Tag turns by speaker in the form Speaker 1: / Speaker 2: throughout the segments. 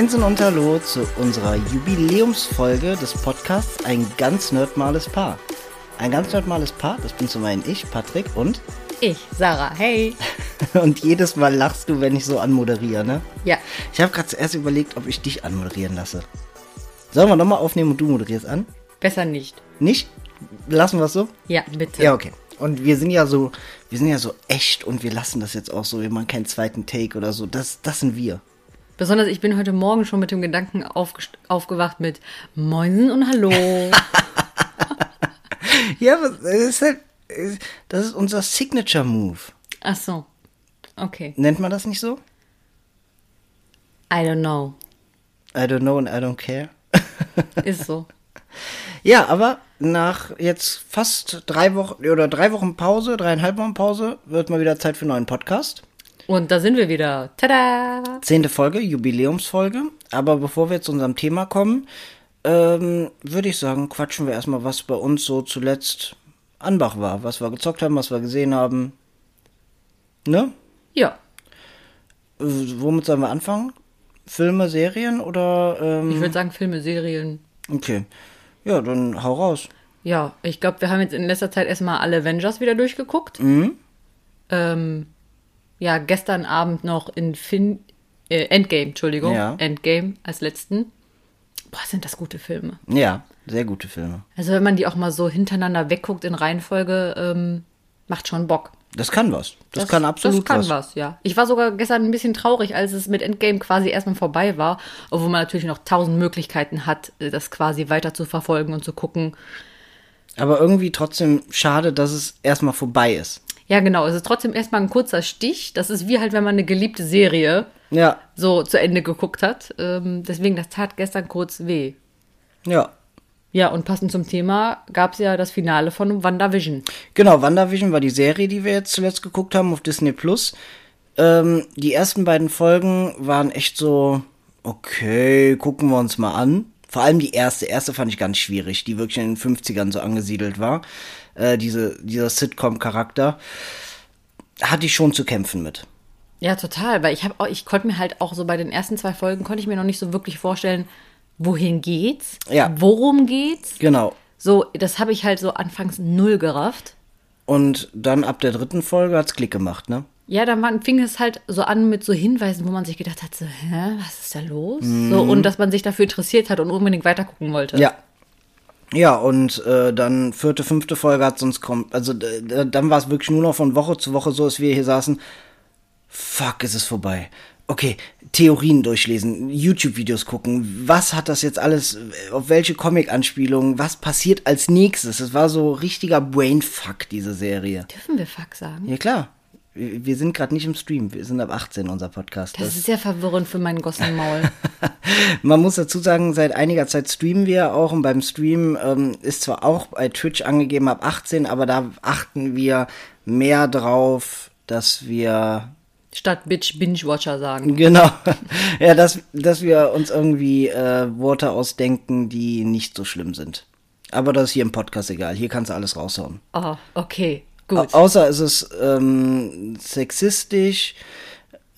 Speaker 1: Moinsen und Hallo zu unserer Jubiläumsfolge des Podcasts Ein ganz nerdmales Paar. Ein ganz nerdmales Paar, das bin zum einen ich, Patrick, und
Speaker 2: Ich, Sarah, hey.
Speaker 1: und jedes Mal lachst du, wenn ich so anmoderiere, ne?
Speaker 2: Ja,
Speaker 1: Ich habe gerade zuerst überlegt, ob ich dich anmoderieren lasse. Sollen wir nochmal aufnehmen und du moderierst an?
Speaker 2: besser nicht.
Speaker 1: Nicht? Lassen wir es so?
Speaker 2: Ja, bitte.
Speaker 1: Ja, okay. Und wir sind ja so, wir sind ja so echt und wir lassen das jetzt auch so, wir machen keinen zweiten Take oder so. Das, das sind wir.
Speaker 2: Besonders ich bin heute Morgen schon mit dem Gedanken aufgewacht mit Moinsen und Hallo.
Speaker 1: Ja, aber das ist halt, das ist unser Signature Move.
Speaker 2: Ach so. Okay.
Speaker 1: Nennt man das nicht so?
Speaker 2: I don't know.
Speaker 1: I don't know and I don't care.
Speaker 2: Ist so.
Speaker 1: Ja, aber nach jetzt fast drei Wochen oder drei Wochen Pause, dreieinhalb Wochen Pause, wird mal wieder Zeit für einen neuen Podcast.
Speaker 2: Und da sind wir wieder. Tada!
Speaker 1: Zehnte Folge, Jubiläumsfolge. Aber bevor wir zu unserem Thema kommen, ähm, würde ich sagen, quatschen wir erstmal, was bei uns so zuletzt Anbach war. Was wir gezockt haben, was wir gesehen haben. Ne?
Speaker 2: Ja.
Speaker 1: Äh, womit sollen wir anfangen? Filme, Serien oder? Ähm,
Speaker 2: Ich würde sagen Filme, Serien.
Speaker 1: okay. Ja, dann hau raus.
Speaker 2: Ja, ich glaube, wir haben jetzt in letzter Zeit erstmal alle Avengers wieder durchgeguckt.
Speaker 1: Mhm.
Speaker 2: Ähm, ja, gestern Abend noch in fin äh, Endgame, Entschuldigung.
Speaker 1: Ja.
Speaker 2: Endgame als letzten. Boah, sind das gute Filme.
Speaker 1: Ja, sehr gute Filme.
Speaker 2: Also wenn man die auch mal so hintereinander wegguckt in Reihenfolge, ähm, macht schon Bock.
Speaker 1: Das kann was. Das, kann absolut
Speaker 2: Das kann
Speaker 1: was.
Speaker 2: was. ja. Ich war sogar gestern ein bisschen traurig, als es mit Endgame quasi erstmal vorbei war, obwohl man natürlich noch tausend Möglichkeiten hat, äh, das quasi weiter zu verfolgen und zu gucken.
Speaker 1: Aber irgendwie trotzdem schade, dass es erstmal vorbei ist.
Speaker 2: Ja, genau. Es ist trotzdem erstmal ein kurzer Stich. Das ist wie halt, wenn man eine geliebte Serie
Speaker 1: Ja,
Speaker 2: so zu Ende geguckt hat. Ähm, deswegen, das tat gestern kurz weh.
Speaker 1: ja.
Speaker 2: Ja, und passend zum Thema gab es ja das Finale von WandaVision.
Speaker 1: Genau, WandaVision war die Serie, die wir jetzt zuletzt geguckt haben auf Disney Plus. Ähm, die ersten beiden Folgen waren echt so, okay, gucken wir uns mal an. Vor allem die erste. Erste fand ich ganz schwierig, die wirklich in den 50ern so angesiedelt war. Äh, diese, dieser Sitcom-Charakter. Hatte ich schon zu kämpfen mit.
Speaker 2: Ja, total, weil ich habe ich konnte mir halt auch so bei den ersten zwei Folgen konnte ich mir noch nicht so wirklich vorstellen, wohin geht's?
Speaker 1: Ja.
Speaker 2: Worum geht's?
Speaker 1: Genau.
Speaker 2: So, das habe ich halt so anfangs null gerafft.
Speaker 1: Und dann ab der dritten Folge hat's Klick gemacht, ne?
Speaker 2: Ja, dann fing es halt so an mit so Hinweisen, wo man sich gedacht hat, so, hä, was ist da los? So, und dass man sich dafür interessiert hat und unbedingt weitergucken wollte.
Speaker 1: Ja. Ja, und äh, dann vierte, fünfte Folge hat sonst kommt. Also dann war es wirklich nur noch von Woche zu Woche so, dass wir hier saßen. Fuck, ist es vorbei. Okay, Theorien durchlesen, YouTube-Videos gucken. Was hat das jetzt alles, auf welche Comic-Anspielungen, was passiert als nächstes? Es war so richtiger Brainfuck, diese Serie.
Speaker 2: Dürfen wir Fuck sagen?
Speaker 1: Ja, klar. Wir sind gerade nicht im Stream. Wir sind ab 18, unser Podcast.
Speaker 2: Das ist sehr verwirrend für meinen Gossenmaul.
Speaker 1: Man muss dazu sagen, seit einiger Zeit streamen wir auch und beim Stream ähm, ist zwar auch bei Twitch angegeben ab 18, aber da achten wir mehr drauf, dass wir
Speaker 2: Statt Bitch Binge-Watcher sagen.
Speaker 1: genau, ja, dass, dass wir uns irgendwie äh, Worte ausdenken, die nicht so schlimm sind. Aber das ist hier im Podcast egal. Hier kannst du alles raushauen.
Speaker 2: Oh, okay, gut.
Speaker 1: Au- Außer es ist ähm, sexistisch,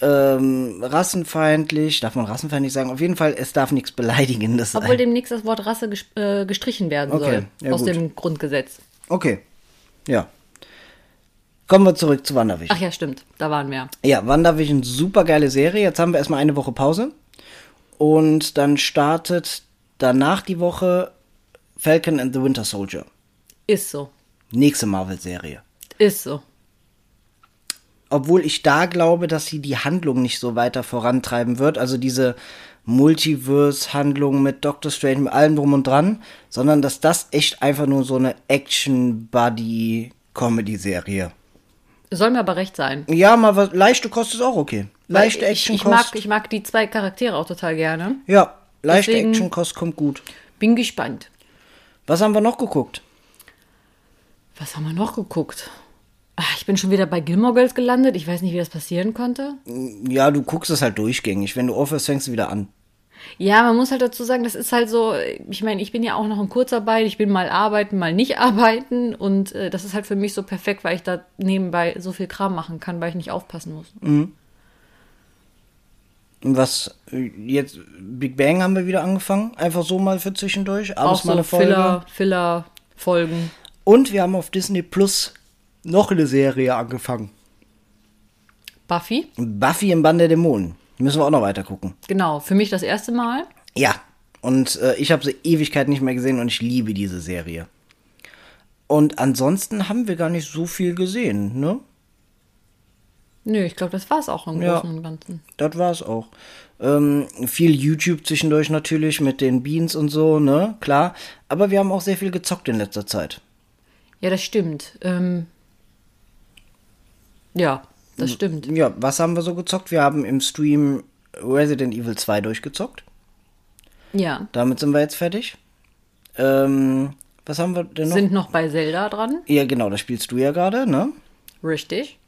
Speaker 1: ähm, rassenfeindlich, darf man rassenfeindlich sagen? Auf jeden Fall, es darf nichts Beleidigendes
Speaker 2: Obwohl
Speaker 1: sein.
Speaker 2: demnächst das Wort Rasse äh, gestrichen werden
Speaker 1: Okay,
Speaker 2: soll.
Speaker 1: ja,
Speaker 2: aus
Speaker 1: gut.
Speaker 2: dem Grundgesetz.
Speaker 1: Okay, ja. Kommen wir zurück zu WandaVision.
Speaker 2: Ach ja, stimmt. Da waren wir.
Speaker 1: Ja, WandaVision, super geile Serie. Jetzt haben wir erstmal eine Woche Pause. Und dann startet danach die Woche Falcon and the Winter Soldier.
Speaker 2: Ist so.
Speaker 1: Nächste Marvel-Serie.
Speaker 2: Ist so.
Speaker 1: obwohl ich da glaube, dass sie die Handlung nicht so weiter vorantreiben wird, also diese Multiverse-Handlung mit Doctor Strange, mit allem drum und dran, sondern dass das echt einfach nur so eine Action-Buddy-Comedy-Serie.
Speaker 2: Soll mir aber recht sein.
Speaker 1: Ja, mal was, leichte Kost ist auch okay. Leichte
Speaker 2: ich, ich,
Speaker 1: Action-Kost.
Speaker 2: mag, ich mag die zwei Charaktere auch total gerne.
Speaker 1: ja, leichte Action-Kost kommt gut.
Speaker 2: Bin gespannt.
Speaker 1: Was haben wir noch geguckt?
Speaker 2: Was haben wir noch geguckt? Ach, ich bin schon wieder bei Gilmore Girls gelandet. Ich weiß nicht, wie das passieren konnte.
Speaker 1: Ja, du guckst es halt durchgängig. Wenn du aufhörst, fängst du wieder an.
Speaker 2: Ja, man muss halt dazu sagen, das ist halt so, ich meine, ich bin ja auch noch in Kurzarbeit, ich bin mal arbeiten, mal nicht arbeiten und äh, das ist halt für mich so perfekt, weil ich da nebenbei so viel Kram machen kann, weil ich nicht aufpassen muss.
Speaker 1: Was äh, jetzt Big Bang haben wir wieder angefangen, einfach so mal für zwischendurch,
Speaker 2: Auch
Speaker 1: abends mal
Speaker 2: so
Speaker 1: eine Folge.
Speaker 2: Filler, Filler-Folgen.
Speaker 1: Und wir haben auf Disney Plus noch eine Serie angefangen.
Speaker 2: Buffy,
Speaker 1: Buffy im Bann der Dämonen. Müssen wir auch noch weiter gucken.
Speaker 2: genau, für mich das erste Mal.
Speaker 1: Ja, und äh, ich habe sie Ewigkeit nicht mehr gesehen und ich liebe diese Serie. Und ansonsten haben wir gar nicht so viel gesehen, ne?
Speaker 2: Nö, ich glaube, das war es auch im
Speaker 1: Ja.
Speaker 2: Großen und Ganzen.
Speaker 1: Das war's auch. Ähm, viel YouTube zwischendurch natürlich mit den Beans und so, ne? Klar. Aber wir haben auch sehr viel gezockt in letzter Zeit.
Speaker 2: Ja, das stimmt. Ähm, ja, das stimmt.
Speaker 1: Ja, was haben wir so gezockt? Wir haben im Stream Resident Evil 2 durchgezockt.
Speaker 2: Ja,
Speaker 1: Damit sind wir jetzt fertig. Ähm, was haben wir denn noch?
Speaker 2: sind noch bei Zelda dran.
Speaker 1: ja, genau, das spielst du ja gerade, ne?
Speaker 2: Richtig.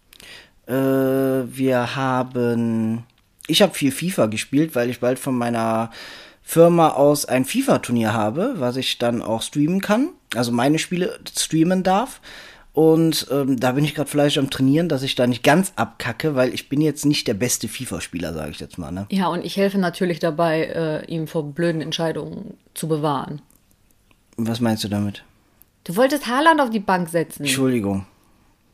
Speaker 1: Äh, wir haben. Ich habe viel FIFA gespielt, weil ich bald von meiner Firma aus ein FIFA-Turnier habe, was ich dann auch streamen kann. Also meine Spiele streamen darf. Und ähm, da bin ich gerade vielleicht am Trainieren, dass ich da nicht ganz abkacke, weil ich bin jetzt nicht der beste FIFA-Spieler, sage ich jetzt mal. Ne?
Speaker 2: Ja, und ich helfe natürlich dabei, äh, ihm vor blöden Entscheidungen zu bewahren.
Speaker 1: Was meinst du damit?
Speaker 2: Du wolltest Haaland auf die Bank setzen.
Speaker 1: Entschuldigung.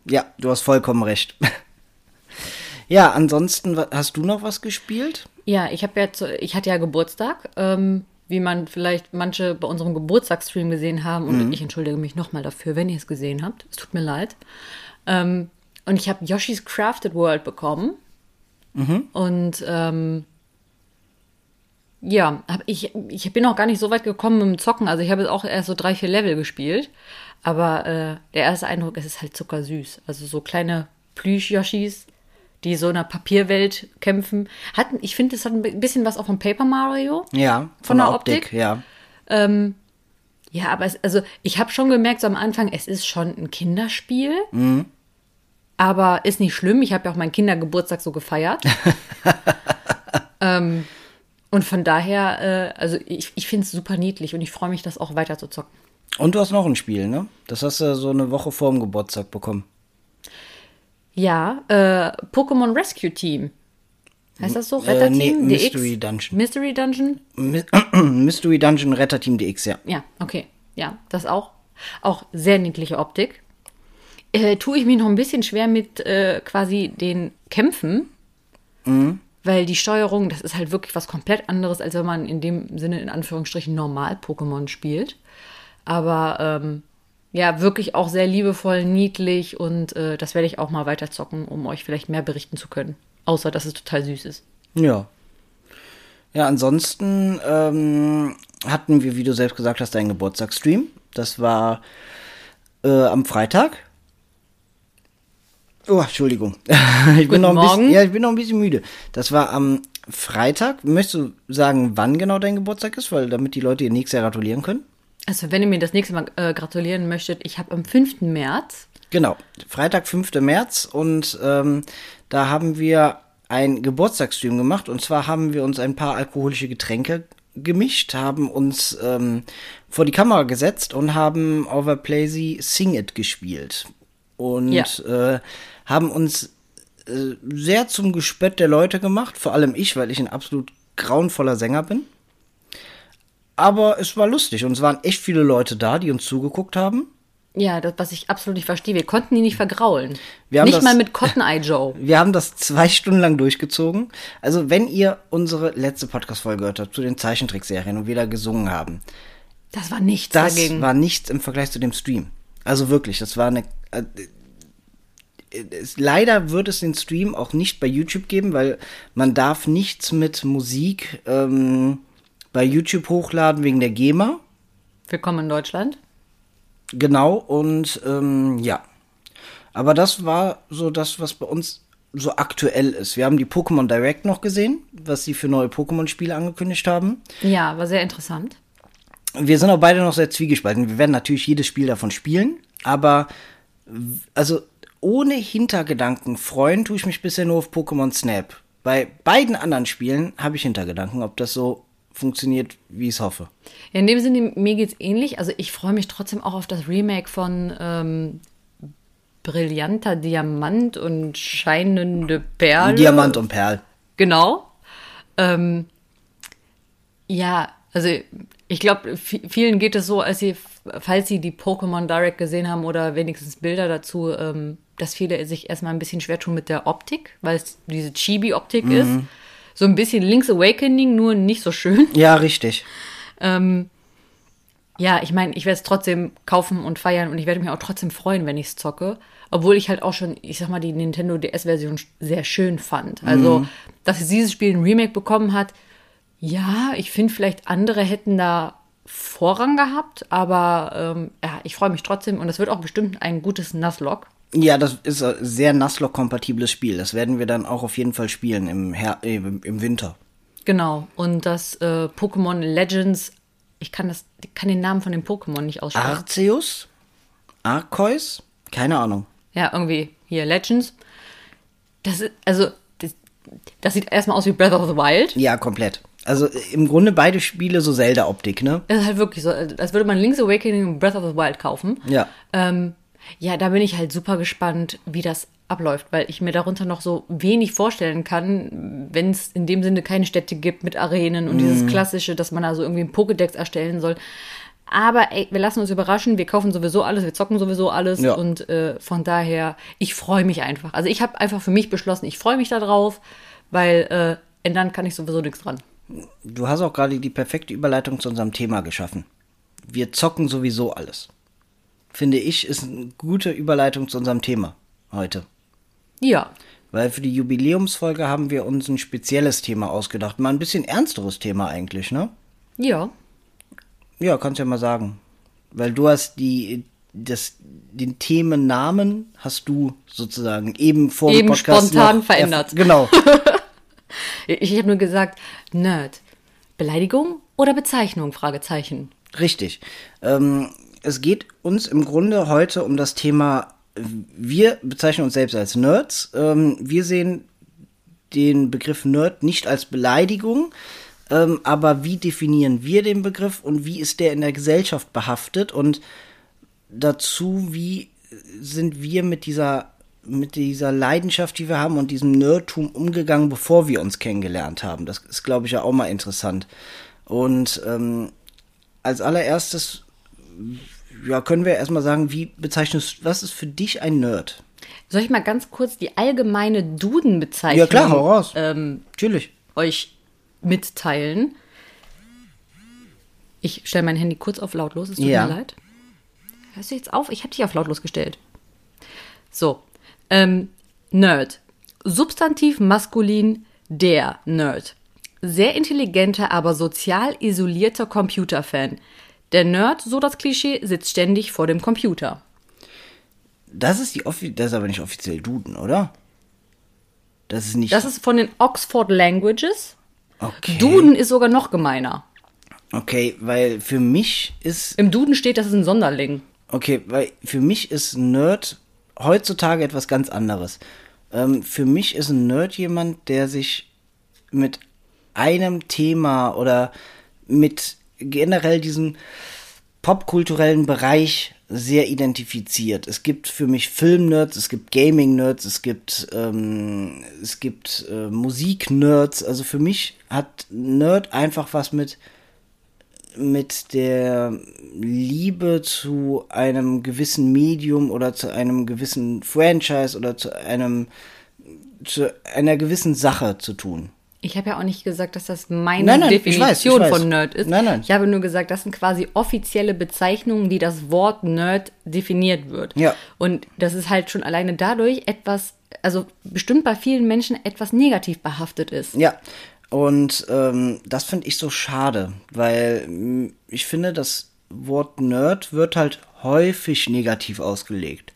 Speaker 1: Ja, du hast vollkommen recht. ja, ansonsten hast du noch was gespielt?
Speaker 2: Ja, ich habe jetzt, ich hatte ja Geburtstag, ähm, wie man vielleicht manche bei unserem Geburtstagsstream gesehen haben. Und ich entschuldige mich nochmal dafür, wenn ihr es gesehen habt. Es tut mir leid. Ähm, und ich habe Yoshi's Crafted World bekommen. Und ähm, ja, hab ich, ich bin auch gar nicht so weit gekommen mit dem Zocken. Also ich habe jetzt auch erst so drei, vier Level gespielt. Aber äh, der erste Eindruck, es ist halt zuckersüß. Also so kleine Plüsch-Yoshis, die so in einer Papierwelt kämpfen. Hat, ich finde, es hat ein bisschen was auch von Paper Mario.
Speaker 1: Ja,
Speaker 2: Von der Optik?
Speaker 1: ja.
Speaker 2: Ähm, ja, aber es, also ich habe schon gemerkt so am Anfang, es ist schon ein Kinderspiel. Aber ist nicht schlimm. Ich habe ja auch meinen Kindergeburtstag so gefeiert. ähm, und von daher, äh, also ich, ich finde es super niedlich und ich freue mich, das auch weiter zu zocken.
Speaker 1: Und du hast noch ein Spiel, ne? Das hast du so eine Woche vor dem Geburtstag bekommen.
Speaker 2: Ja, äh, Pokémon Rescue Team. Heißt das so? Retterteam?
Speaker 1: nee,
Speaker 2: DX?
Speaker 1: Mystery Dungeon.
Speaker 2: Mystery Dungeon?
Speaker 1: My Mystery Dungeon Retter Team DX, ja.
Speaker 2: Ja, okay. Ja, das auch. Auch sehr niedliche Optik. Äh, tue ich mir noch ein bisschen schwer mit äh, quasi den Kämpfen, weil die Steuerung, das ist halt wirklich was komplett anderes, als wenn man in dem Sinne in Anführungsstrichen normal Pokémon spielt. Aber ähm, ja, wirklich auch sehr liebevoll, niedlich und äh, das werde ich auch mal weiter zocken, um euch vielleicht mehr berichten zu können. Außer, dass es total süß ist.
Speaker 1: Ja. Ja, ansonsten ähm, hatten wir, wie du selbst gesagt hast, einen Geburtstagsstream. Das war äh, am Freitag. Oh, Entschuldigung. ich bin noch ein bisschen, ja, ich bin noch ein bisschen müde. Das war am Freitag. Möchtest du sagen, wann genau dein Geburtstag ist, weil damit die Leute dir nächstes Jahr gratulieren können?
Speaker 2: Also, wenn ihr mir das nächste Mal äh, gratulieren möchtet, ich habe am 5. März
Speaker 1: Genau, Freitag, 5. März und ähm, da haben wir ein Geburtstagsstream gemacht und zwar haben wir uns ein paar alkoholische Getränke gemischt, haben uns ähm, vor die Kamera gesetzt und haben Overplazy Sing It gespielt und
Speaker 2: Ja.
Speaker 1: äh, haben uns äh, sehr zum Gespött der Leute gemacht, vor allem ich, weil ich ein absolut grauenvoller Sänger bin. Aber es war lustig und es waren echt viele Leute da, die uns zugeguckt haben.
Speaker 2: Ja, das, was ich absolut nicht verstehe. Wir konnten die nicht vergraulen.
Speaker 1: Wir haben
Speaker 2: nicht
Speaker 1: das-
Speaker 2: mal mit Cotton Eye Joe.
Speaker 1: Wir haben das zwei Stunden lang durchgezogen. Also, wenn ihr unsere letzte Podcast-Folge gehört habt zu den Zeichentrickserien und wir da gesungen haben,
Speaker 2: Das war nichts
Speaker 1: das
Speaker 2: dagegen.
Speaker 1: war nichts im Vergleich zu dem Stream. Also wirklich, das war eine. Äh, es, leider wird es den Stream auch nicht bei YouTube geben, weil man darf nichts mit Musik ähm, bei YouTube hochladen wegen der GEMA.
Speaker 2: Willkommen in Deutschland.
Speaker 1: Genau, und ähm, ja. Aber das war so das, was bei uns so aktuell ist. Wir haben die Pokémon Direct noch gesehen, was sie für neue Pokémon-Spiele angekündigt haben.
Speaker 2: Ja, war sehr interessant.
Speaker 1: Wir sind auch beide noch sehr zwiegespalten. Wir werden natürlich jedes Spiel davon spielen, aber also ohne Hintergedanken freuen tue ich mich bisher nur auf Pokémon Snap. Bei beiden anderen Spielen habe ich Hintergedanken, ob das so funktioniert, wie ich es hoffe.
Speaker 2: Ja, in dem Sinne, mir geht's ähnlich. Also ich freue mich trotzdem auch auf das Remake von ähm, Brillanter Diamant und scheinende Perle.
Speaker 1: Diamant und Perl.
Speaker 2: Genau. Ähm, ja, also ich glaube, vielen geht es so, als sie, falls sie die Pokémon Direct gesehen haben oder wenigstens Bilder dazu, ähm, dass viele sich erstmal ein bisschen schwer tun mit der Optik, weil es diese Chibi-Optik mhm. ist. So ein bisschen Link's Awakening, nur nicht so schön.
Speaker 1: Ja, richtig.
Speaker 2: Ähm, ja, ich meine, ich werde es trotzdem kaufen und feiern und ich werde mich auch trotzdem freuen, wenn ich es zocke. Obwohl ich halt auch schon, ich sag mal, die Nintendo DS-Version sehr schön fand. Also, mhm. dass dieses Spiel ein Remake bekommen hat, ja, ich finde vielleicht andere hätten da Vorrang gehabt, aber ähm, ja, ich freue mich trotzdem und es wird auch bestimmt ein gutes Nuzlocke.
Speaker 1: Ja, das ist ein sehr Nuzlocke-kompatibles Spiel. Das werden wir dann auch auf jeden Fall spielen im, Her äh, im Winter.
Speaker 2: Genau. Und das äh, Pokémon Legends, ich kann, das, kann den Namen von dem Pokémon nicht aussprechen.
Speaker 1: Arceus? Arceus? Keine Ahnung.
Speaker 2: Ja, irgendwie hier Legends. Das ist, also, das, das sieht erstmal aus wie Breath of the Wild.
Speaker 1: Ja, komplett. Also im Grunde beide Spiele so Zelda-Optik, ne?
Speaker 2: Das ist halt wirklich so, als würde man Link's Awakening und Breath of the Wild kaufen.
Speaker 1: Ja.
Speaker 2: Ähm, ja, da bin ich halt super gespannt, wie das abläuft, weil ich mir darunter noch so wenig vorstellen kann, wenn es in dem Sinne keine Städte gibt mit Arenen und mm. dieses klassische, dass man also irgendwie einen Pokédex erstellen soll. Aber ey, wir lassen uns überraschen, wir kaufen sowieso alles, wir zocken sowieso alles ja. und äh, von daher, ich freue mich einfach. Also ich habe einfach für mich beschlossen, ich freue mich darauf, weil äh, ändern kann ich sowieso nichts dran.
Speaker 1: Du hast auch gerade die perfekte Überleitung zu unserem Thema geschaffen. Wir zocken sowieso alles finde ich, ist eine gute Überleitung zu unserem Thema heute.
Speaker 2: Ja.
Speaker 1: Weil für die Jubiläumsfolge haben wir uns ein spezielles Thema ausgedacht. Mal ein bisschen ernsteres Thema eigentlich, ne?
Speaker 2: Ja.
Speaker 1: Ja, kannst ja mal sagen. Weil du hast die, das, den Themennamen hast du sozusagen eben vor
Speaker 2: eben dem Podcast spontan verändert.
Speaker 1: Genau.
Speaker 2: ich habe nur gesagt, Nerd. Beleidigung oder Bezeichnung? Fragezeichen.
Speaker 1: Richtig. Ähm, es geht uns im Grunde heute um das Thema, wir bezeichnen uns selbst als Nerds. Ähm, wir sehen den Begriff Nerd nicht als Beleidigung, ähm, aber wie definieren wir den Begriff und wie ist der in der Gesellschaft behaftet und dazu, wie sind wir mit dieser mit dieser Leidenschaft, die wir haben und diesem Nerdtum umgegangen, bevor wir uns kennengelernt haben. Das ist, glaube ich, ja auch mal interessant. Und ähm, als allererstes ja, können wir erstmal sagen, wie bezeichnest was ist für dich ein Nerd?
Speaker 2: Soll ich mal ganz kurz die allgemeine Duden-Bezeichnung
Speaker 1: ja, klar, hau raus.
Speaker 2: Ähm,
Speaker 1: Natürlich.
Speaker 2: euch mitteilen? Ich stelle mein Handy kurz auf lautlos, es tut ja. mir leid. Hörst du jetzt auf? Ich habe dich auf lautlos gestellt. So. Ähm, Nerd. Substantiv maskulin, der Nerd. Sehr intelligenter, aber sozial isolierter Computerfan. Der Nerd, so das Klischee, sitzt ständig vor dem Computer.
Speaker 1: Das ist die Offi das ist aber nicht offiziell Duden, oder? Das ist nicht.
Speaker 2: Das ist von den Oxford Languages.
Speaker 1: Okay.
Speaker 2: Duden ist sogar noch gemeiner.
Speaker 1: Okay, weil für mich ist.
Speaker 2: Im Duden steht, das ist ein Sonderling.
Speaker 1: Okay, weil für mich ist Nerd heutzutage etwas ganz anderes. Ähm, für mich ist ein Nerd jemand, der sich mit einem Thema oder mit generell diesen popkulturellen Bereich sehr identifiziert. Es gibt für mich Film-Nerds, es gibt Gaming-Nerds, es gibt, ähm, gibt äh, Musik-Nerds. Also für mich hat Nerd einfach was mit, mit der Liebe zu einem gewissen Medium oder zu einem gewissen Franchise oder zu einem, zu einer gewissen Sache zu tun.
Speaker 2: Ich habe ja auch nicht gesagt, dass das meine
Speaker 1: nein, nein,
Speaker 2: Definition
Speaker 1: ich weiß, ich weiß.
Speaker 2: von Nerd ist.
Speaker 1: Nein, nein.
Speaker 2: Ich habe nur gesagt, das sind quasi offizielle Bezeichnungen, wie das Wort Nerd definiert wird.
Speaker 1: Ja.
Speaker 2: Und das ist halt schon alleine dadurch etwas, also bestimmt bei vielen Menschen etwas negativ behaftet ist.
Speaker 1: Ja. Und ähm, das finde ich so schade, weil mm, ich finde, das Wort Nerd wird halt häufig negativ ausgelegt.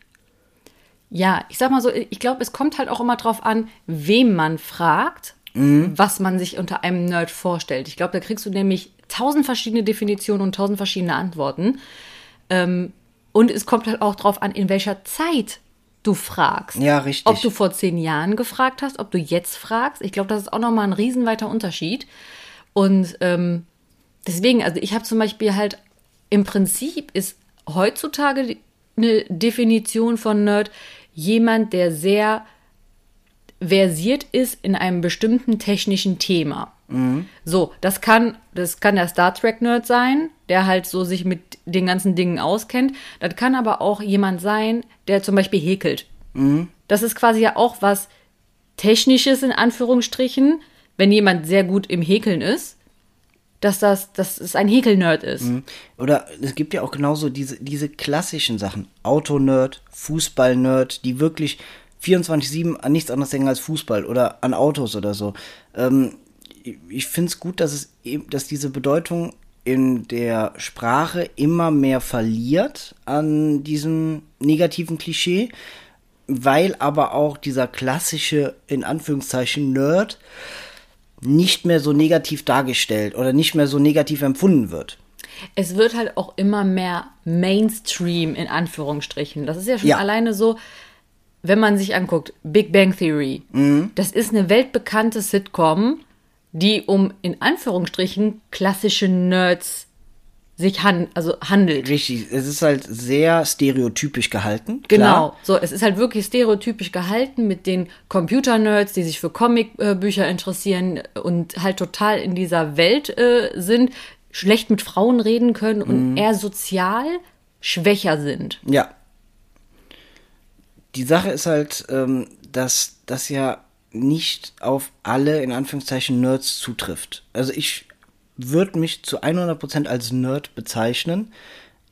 Speaker 2: Ja, ich sag mal so, ich glaube, es kommt halt auch immer drauf an, wem man fragt mhm. was man sich unter einem Nerd vorstellt. Ich glaube, da kriegst du nämlich tausend verschiedene Definitionen und tausend verschiedene Antworten. Ähm, und es kommt halt auch drauf an, in welcher Zeit du fragst.
Speaker 1: Ja, richtig.
Speaker 2: Ob du vor zehn Jahren gefragt hast, ob du jetzt fragst. Ich glaube, das ist auch nochmal ein riesenweiter Unterschied. Und ähm, deswegen, also ich habe zum Beispiel halt, im Prinzip ist heutzutage eine Definition von Nerd jemand, der sehr versiert ist in einem bestimmten technischen Thema. So, das kann, das kann der Star Trek Nerd sein, der halt so sich mit den ganzen Dingen auskennt. Das kann aber auch jemand sein, der zum Beispiel häkelt. Das ist quasi ja auch was Technisches in Anführungsstrichen, wenn jemand sehr gut im Häkeln ist, dass das, dass es ein Häkelnerd ist.
Speaker 1: Oder es gibt ja auch genauso diese, diese klassischen Sachen. Autonerd, Fußballnerd, die wirklich 24-7 an nichts anderes denken als Fußball oder an Autos oder so. Ähm, ich finde es gut, dass es eben, dass diese Bedeutung in der Sprache immer mehr verliert an diesem negativen Klischee, weil aber auch dieser klassische, in Anführungszeichen, Nerd nicht mehr so negativ dargestellt oder nicht mehr so negativ empfunden wird.
Speaker 2: Es wird halt auch immer mehr Mainstream in Anführungsstrichen. Das ist ja schon
Speaker 1: Ja.
Speaker 2: alleine so, wenn man sich anguckt, Big Bang Theory. Das ist eine weltbekannte Sitcom, die um in Anführungsstrichen klassische Nerds sich han also handelt.
Speaker 1: Richtig, es ist halt sehr stereotypisch gehalten.
Speaker 2: Genau.
Speaker 1: Klar.
Speaker 2: So, es ist halt wirklich stereotypisch gehalten mit den Computer-Nerds, die sich für Comicbücher interessieren und halt total in dieser Welt äh, sind, schlecht mit Frauen reden können und eher sozial schwächer sind.
Speaker 1: Ja. Die Sache ist halt, ähm, dass das ja nicht auf alle, in Anführungszeichen, Nerds zutrifft. Also ich würde mich zu 100% als Nerd bezeichnen.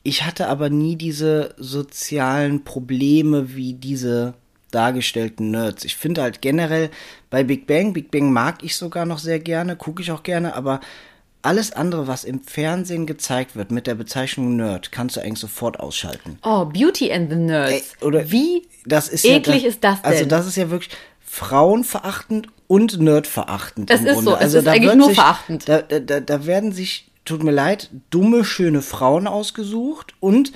Speaker 1: Ich hatte aber nie diese sozialen Probleme wie diese dargestellten Nerds. Ich finde halt generell bei Big Bang, Big Bang mag ich sogar noch sehr gerne, gucke ich auch gerne, aber alles andere, was im Fernsehen gezeigt wird mit der Bezeichnung Nerd, kannst du eigentlich sofort ausschalten.
Speaker 2: Oh, Beauty and the Nerds.
Speaker 1: Ey, oder
Speaker 2: Wie
Speaker 1: das ist
Speaker 2: eklig
Speaker 1: ja,
Speaker 2: ist das denn?
Speaker 1: Also das ist ja wirklich frauenverachtend und nerdverachtend.
Speaker 2: Das
Speaker 1: im
Speaker 2: ist
Speaker 1: Grunde.
Speaker 2: so, es
Speaker 1: Also
Speaker 2: ist
Speaker 1: da
Speaker 2: eigentlich
Speaker 1: wird
Speaker 2: nur
Speaker 1: sich,
Speaker 2: verachtend.
Speaker 1: Da, da, da werden sich, tut mir leid, dumme, schöne Frauen ausgesucht und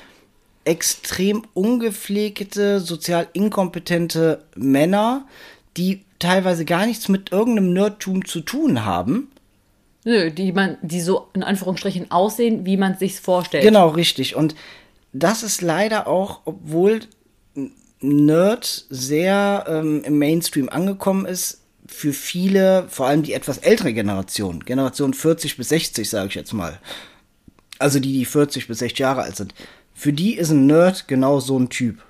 Speaker 1: extrem ungepflegte, sozial inkompetente Männer, die teilweise gar nichts mit irgendeinem Nerdtum zu tun haben.
Speaker 2: Nö, die man, die so in Anführungsstrichen aussehen, wie man sich's vorstellt.
Speaker 1: Genau, richtig. Und das ist leider auch, obwohl Nerd sehr ähm, im Mainstream angekommen ist, für viele, vor allem die etwas ältere Generation, Generation 40 bis 60, sage ich jetzt mal, also die, die 40 bis 60 Jahre alt sind, für die ist ein Nerd genau so ein Typ.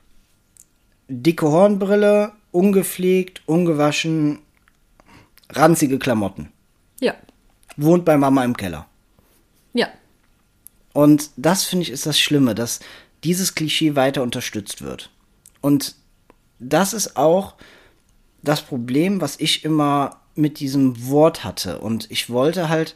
Speaker 1: Dicke Hornbrille, ungepflegt, ungewaschen, ranzige Klamotten.
Speaker 2: Ja.
Speaker 1: Wohnt bei Mama im Keller.
Speaker 2: Ja.
Speaker 1: Und das finde ich ist das Schlimme, dass dieses Klischee weiter unterstützt wird. Und das ist auch das Problem, was ich immer mit diesem Wort hatte. Und ich wollte halt,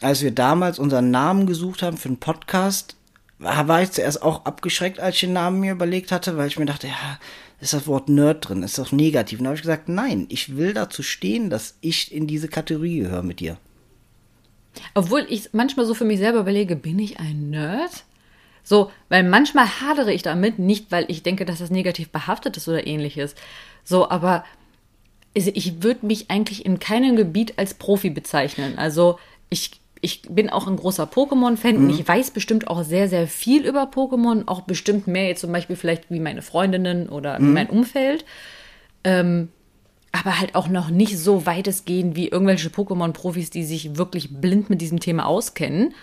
Speaker 1: als wir damals unseren Namen gesucht haben für einen Podcast, war ich zuerst auch abgeschreckt, als ich den Namen mir überlegt hatte, weil ich mir dachte, ja, ist das Wort Nerd drin, ist doch negativ. Und da habe ich gesagt, nein, ich will dazu stehen, dass ich in diese Kategorie gehöre mit dir.
Speaker 2: Obwohl ich manchmal so für mich selber überlege, bin ich ein Nerd? So, weil manchmal hadere ich damit, nicht weil ich denke, dass das negativ behaftet ist oder ähnliches. So, aber ich würde mich eigentlich in keinem Gebiet als Profi bezeichnen. Also ich, ich bin auch ein großer Pokémon-Fan und ich weiß bestimmt auch sehr, sehr viel über Pokémon, auch bestimmt mehr jetzt zum Beispiel vielleicht wie meine Freundinnen oder wie mein Umfeld. Ähm, aber halt auch noch nicht so weitestgehend wie irgendwelche Pokémon-Profis, die sich wirklich blind mit diesem Thema auskennen.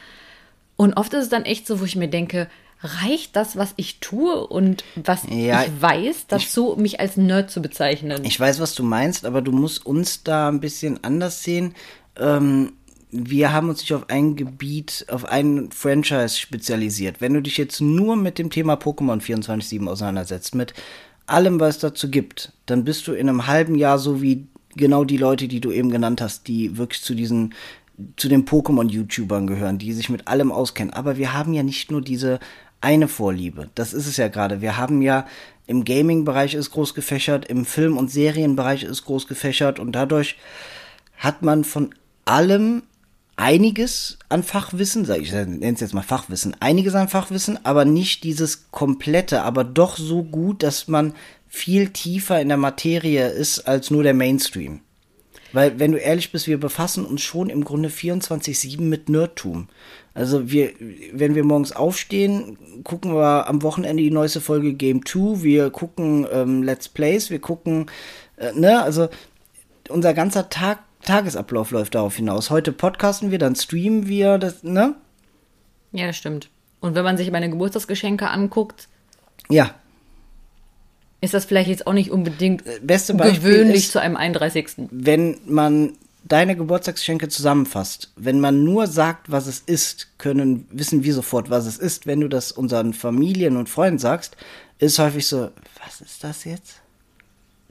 Speaker 2: Und oft ist es dann echt so, wo ich mir denke, reicht das, was ich tue und was
Speaker 1: Ja,
Speaker 2: ich weiß, dazu, mich als Nerd zu bezeichnen?
Speaker 1: Ich weiß, was du meinst, aber du musst uns da ein bisschen anders sehen. Ähm, wir haben uns nicht auf ein Gebiet, auf ein Franchise spezialisiert. Wenn du dich jetzt nur mit dem Thema Pokémon 24-7 auseinandersetzt, mit allem, was es dazu gibt, dann bist du in einem halben Jahr so wie genau die Leute, die du eben genannt hast, die wirklich zu diesen, zu den Pokémon-YouTubern gehören, die sich mit allem auskennen. Aber wir haben ja nicht nur diese eine Vorliebe. Das ist es ja gerade. Wir haben ja im Gaming-Bereich ist groß gefächert, im Film- und Serienbereich ist groß gefächert und dadurch hat man von allem einiges an Fachwissen, ich, nenne es jetzt mal Fachwissen, einiges an Fachwissen, aber nicht dieses komplette, aber doch so gut, dass man viel tiefer in der Materie ist als nur der Mainstream. Weil, wenn du ehrlich bist, wir befassen uns schon im Grunde 24-7 mit Nerdtum. Also wir, wenn wir morgens aufstehen, gucken wir am Wochenende die neueste Folge Game 2, wir gucken ähm, Let's Plays, wir gucken, äh, ne, also unser ganzer Tag Tagesablauf läuft darauf hinaus. Heute podcasten wir, dann streamen wir, das, ne?
Speaker 2: Ja, stimmt. Und wenn man sich meine Geburtstagsgeschenke anguckt,
Speaker 1: Ja.
Speaker 2: ist das vielleicht jetzt auch nicht unbedingt
Speaker 1: Beste Beispiel
Speaker 2: gewöhnlich
Speaker 1: ist,
Speaker 2: zu einem 31.
Speaker 1: wenn man deine Geburtstagsgeschenke zusammenfasst, wenn man nur sagt, was es ist, können, wissen wir sofort, was es ist. Wenn du das unseren Familien und Freunden sagst, ist häufig so, was ist das jetzt?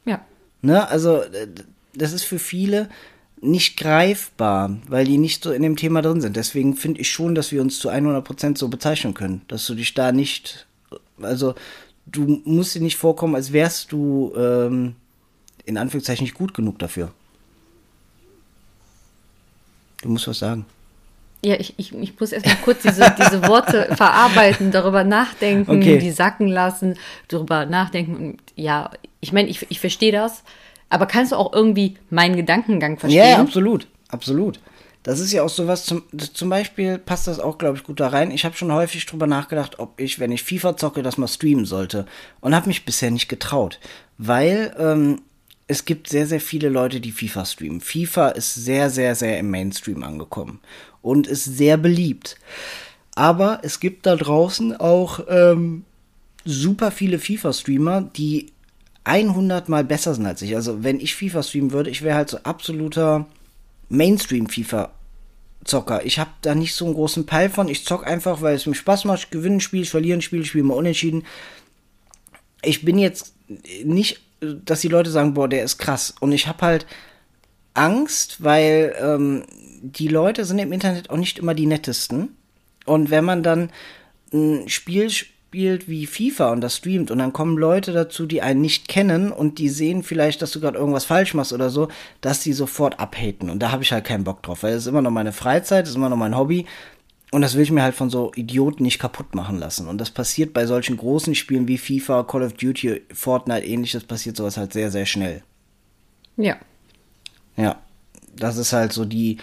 Speaker 2: Ja.
Speaker 1: Ne? Also, äh, das ist für viele nicht greifbar, weil die nicht so in dem Thema drin sind. Deswegen finde ich schon, dass wir uns zu 100% so bezeichnen können, dass du dich da nicht, also du musst dir nicht vorkommen, als wärst du ähm, in Anführungszeichen nicht gut genug dafür. Du musst was sagen.
Speaker 2: Ja, ich, ich, ich muss erstmal kurz diese, diese Worte verarbeiten, darüber nachdenken,
Speaker 1: Okay.
Speaker 2: die sacken lassen, darüber nachdenken. Ja, ich meine, ich, ich verstehe das, aber kannst du auch irgendwie meinen Gedankengang verstehen?
Speaker 1: Ja, ja, absolut, absolut. Das ist ja auch sowas, zum, zum Beispiel passt das auch, glaube ich, gut da rein. Ich habe schon häufig drüber nachgedacht, ob ich, wenn ich FIFA zocke, das mal streamen sollte. Und habe mich bisher nicht getraut. Weil ähm, es gibt sehr, sehr viele Leute, die FIFA streamen. FIFA ist sehr, sehr, sehr im Mainstream angekommen. Und ist sehr beliebt. Aber es gibt da draußen auch ähm, super viele FIFA-Streamer, die 100 mal besser sind als ich. Also wenn ich FIFA streamen würde, ich wäre halt so absoluter Mainstream-FIFA-Zocker. Ich habe da nicht so einen großen Peil von. Ich zock einfach, weil es mir Spaß macht. Ich gewinne ein Spiel, ich verliere ein Spiel, ich spiele mal unentschieden. Ich bin jetzt nicht, dass die Leute sagen, boah, der ist krass. Und ich habe halt Angst, weil ähm, die Leute sind im Internet auch nicht immer die nettesten. Und wenn man dann ein Spiel spielt wie FIFA und das streamt und dann kommen Leute dazu, die einen nicht kennen und die sehen vielleicht, dass du gerade irgendwas falsch machst oder so, dass die sofort abhaten. Und da habe ich halt keinen Bock drauf, weil es ist immer noch meine Freizeit, es ist immer noch mein Hobby. Und das will ich mir halt von so Idioten nicht kaputt machen lassen. Und das passiert bei solchen großen Spielen wie FIFA, Call of Duty, Fortnite, ähnliches, passiert sowas halt sehr, sehr schnell.
Speaker 2: Ja.
Speaker 1: Ja, das ist halt so die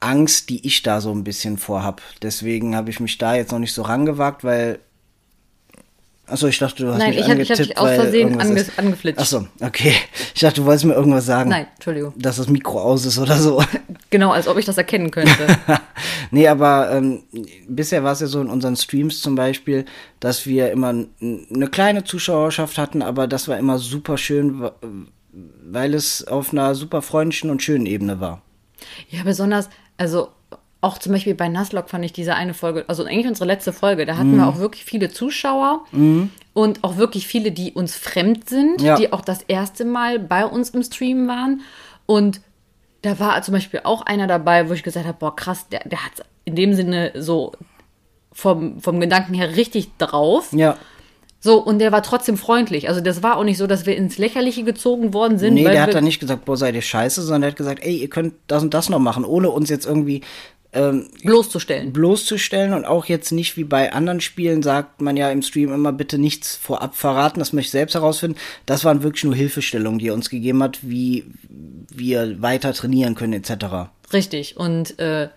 Speaker 1: Angst, die ich da so ein bisschen vorhab. Deswegen habe ich mich da jetzt noch nicht so rangewagt, weil. Achso, ich dachte, du hast
Speaker 2: Nein,
Speaker 1: mich
Speaker 2: ich hab- ich hab dich
Speaker 1: angetippt,
Speaker 2: aus Versehen ange- angeflitscht.
Speaker 1: Achso, okay. Ich dachte, du wolltest mir irgendwas sagen.
Speaker 2: Nein, Entschuldigung.
Speaker 1: Dass das Mikro aus ist oder so.
Speaker 2: Genau, als ob ich das erkennen könnte.
Speaker 1: nee, aber ähm, bisher war es ja so in unseren Streams zum Beispiel, dass wir immer eine kleine Zuschauerschaft hatten, aber das war immer super schön, weil es auf einer super freundlichen und schönen Ebene war.
Speaker 2: Ja, besonders, also auch zum Beispiel bei Naslok fand ich diese eine Folge, also eigentlich unsere letzte Folge, da hatten
Speaker 1: Mhm.
Speaker 2: wir auch wirklich viele Zuschauer und auch wirklich viele, die uns fremd sind,
Speaker 1: Ja.
Speaker 2: die auch das erste Mal bei uns im Stream waren. Und da war zum Beispiel auch einer dabei, wo ich gesagt habe, boah, krass, der, der hat in dem Sinne so vom, vom Gedanken her richtig drauf.
Speaker 1: Ja.
Speaker 2: So, und der war trotzdem freundlich. Also das war auch nicht so, dass wir ins Lächerliche gezogen worden sind.
Speaker 1: Nee, der hat dann nicht gesagt, boah, seid ihr scheiße, sondern der hat gesagt, ey, ihr könnt das und das noch machen, ohne uns jetzt irgendwie ähm,
Speaker 2: bloßzustellen.
Speaker 1: bloßzustellen und auch jetzt nicht wie bei anderen Spielen sagt man ja im Stream immer bitte nichts vorab verraten, das möchte ich selbst herausfinden. Das waren wirklich nur Hilfestellungen, die er uns gegeben hat, wie wir weiter trainieren können etc.
Speaker 2: Richtig. Und äh,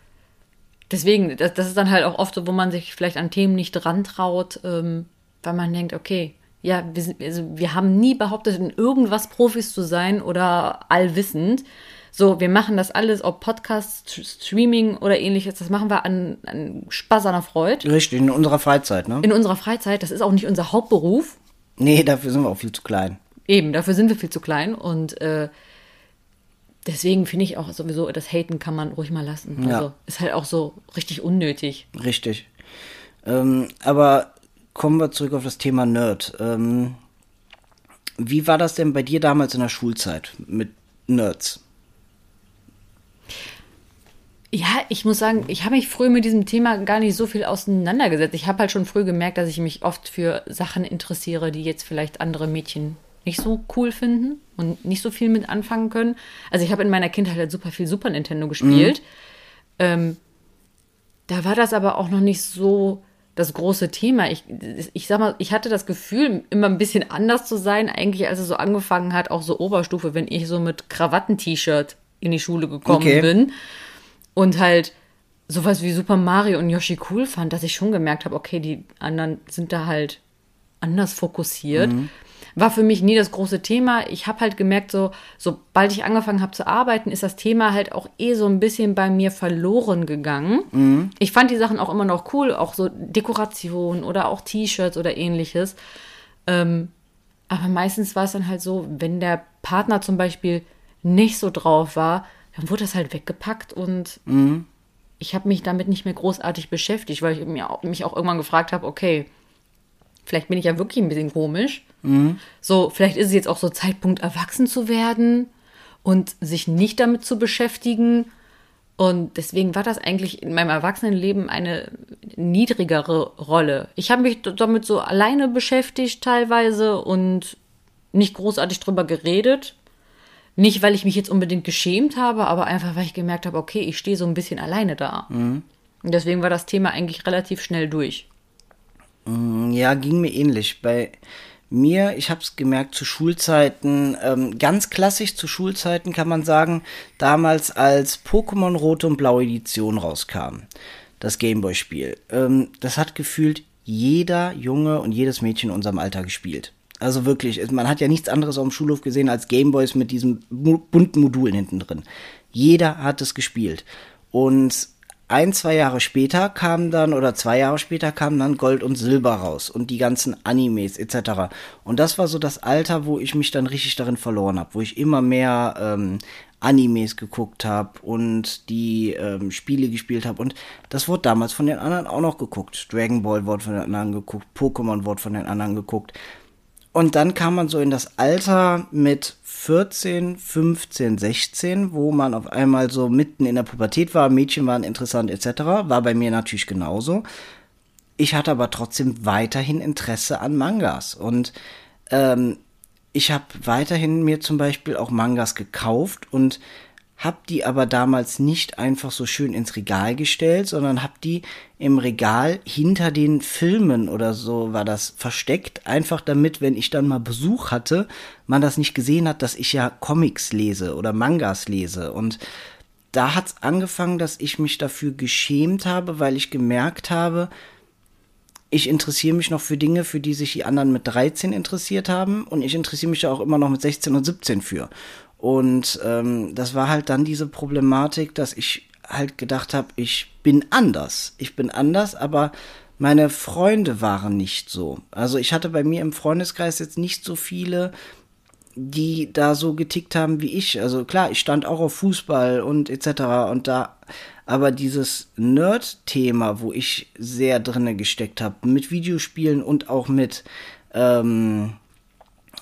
Speaker 2: deswegen, das, das ist dann halt auch oft so, wo man sich vielleicht an Themen nicht rantraut, ähm, weil man denkt, okay, ja, wir, sind, also wir haben nie behauptet, in irgendwas Profis zu sein oder allwissend. So, wir machen das alles, ob Podcast, St- Streaming oder ähnliches, das machen wir an, an Spaß, an Freude.
Speaker 1: Richtig, in unserer Freizeit, ne?
Speaker 2: In unserer Freizeit, das ist auch nicht unser Hauptberuf.
Speaker 1: Nee, dafür sind wir auch viel zu klein.
Speaker 2: Eben, dafür sind wir viel zu klein und äh, deswegen finde ich auch sowieso, das Haten kann man ruhig mal lassen.
Speaker 1: Ja.
Speaker 2: Also ist halt auch so richtig unnötig.
Speaker 1: Richtig. Ähm, aber kommen wir zurück auf das Thema Nerd. Ähm, wie war das denn bei dir damals in der Schulzeit mit Nerds?
Speaker 2: Ja, ich muss sagen, ich habe mich früh mit diesem Thema gar nicht so viel auseinandergesetzt. Ich habe halt schon früh gemerkt, dass ich mich oft für Sachen interessiere, die jetzt vielleicht andere Mädchen nicht so cool finden und nicht so viel mit anfangen können. Also ich habe in meiner Kindheit halt super viel Super Nintendo gespielt. Ähm, da war das aber auch noch nicht so das große Thema. Ich, ich sag mal, ich hatte das Gefühl, immer ein bisschen anders zu sein, eigentlich als es so angefangen hat, auch so Oberstufe, wenn ich so mit Krawatten-T-Shirt in die Schule gekommen
Speaker 1: Okay.
Speaker 2: bin und halt sowas wie Super Mario und Yoshi cool fand, dass ich schon gemerkt habe, okay, die anderen sind da halt anders fokussiert. war für mich nie das große Thema. Ich habe halt gemerkt, so sobald ich angefangen habe zu arbeiten, ist das Thema halt auch eh so ein bisschen bei mir verloren gegangen. Mhm. Ich fand die Sachen auch immer noch cool, auch so Dekoration oder auch T-Shirts oder ähnliches. Ähm, aber meistens war es dann halt so, wenn der Partner zum Beispiel nicht so drauf war, dann wurde das halt weggepackt und mhm. ich habe mich damit nicht mehr großartig beschäftigt, weil ich mich auch irgendwann gefragt habe, okay, vielleicht bin ich ja wirklich ein bisschen komisch. Mhm. So, vielleicht ist es jetzt auch so Zeitpunkt, erwachsen zu werden und sich nicht damit zu beschäftigen. Und deswegen war das eigentlich in meinem Erwachsenenleben eine niedrigere Rolle. Ich habe mich damit so alleine beschäftigt teilweise und nicht großartig drüber geredet. Nicht, weil ich mich jetzt unbedingt geschämt habe, aber einfach, weil ich gemerkt habe, okay, ich stehe so ein bisschen alleine da. Mhm. Und deswegen war das Thema eigentlich relativ schnell durch.
Speaker 1: Mm, ja, ging mir ähnlich. Bei mir, ich habe es gemerkt, zu Schulzeiten, ähm, ganz klassisch zu Schulzeiten kann man sagen, damals als Pokémon Rote und Blaue Edition rauskam, das Gameboy-Spiel, ähm, das hat gefühlt jeder Junge und jedes Mädchen in unserem Alter gespielt. Also wirklich, man hat ja nichts anderes auf dem Schulhof gesehen als Gameboys mit diesen bunten Modulen hinten drin. Jeder hat es gespielt. Und ein, zwei Jahre später kam dann, oder zwei Jahre später kam dann Gold und Silber raus und die ganzen Animes etc. Und das war so das Alter, wo ich mich dann richtig darin verloren habe, wo ich immer mehr ähm, Animes geguckt habe und die ähm, Spiele gespielt habe. Und das wurde damals von den anderen auch noch geguckt. Dragon Ball wurde von den anderen geguckt, Pokémon wurde von den anderen geguckt. Und dann kam man so in das Alter mit 14, 15, 16, wo man auf einmal so mitten in der Pubertät war, Mädchen waren interessant etc. War bei mir natürlich genauso. Ich hatte aber trotzdem weiterhin Interesse an Mangas und ähm, ich habe weiterhin mir zum Beispiel auch Mangas gekauft und hab die aber damals nicht einfach so schön ins Regal gestellt, sondern hab die im Regal hinter den Filmen oder so war das versteckt, einfach damit, wenn ich dann mal Besuch hatte, man das nicht gesehen hat, dass ich ja Comics lese oder Mangas lese und da hat's angefangen, dass ich mich dafür geschämt habe, weil ich gemerkt habe, ich interessiere mich noch für Dinge, für die sich die anderen mit 13 interessiert haben und ich interessiere mich ja auch immer noch mit 16 und 17 für. Und ähm, das war halt dann diese Problematik, dass ich halt gedacht habe, ich bin anders. Ich bin anders, aber meine Freunde waren nicht so. Also ich hatte bei mir im Freundeskreis jetzt nicht so viele, die da so getickt haben wie ich. Also klar, ich stand auch auf Fußball und etc. und da, aber dieses Nerd-Thema, wo ich sehr drinne gesteckt habe, mit Videospielen und auch mit ähm,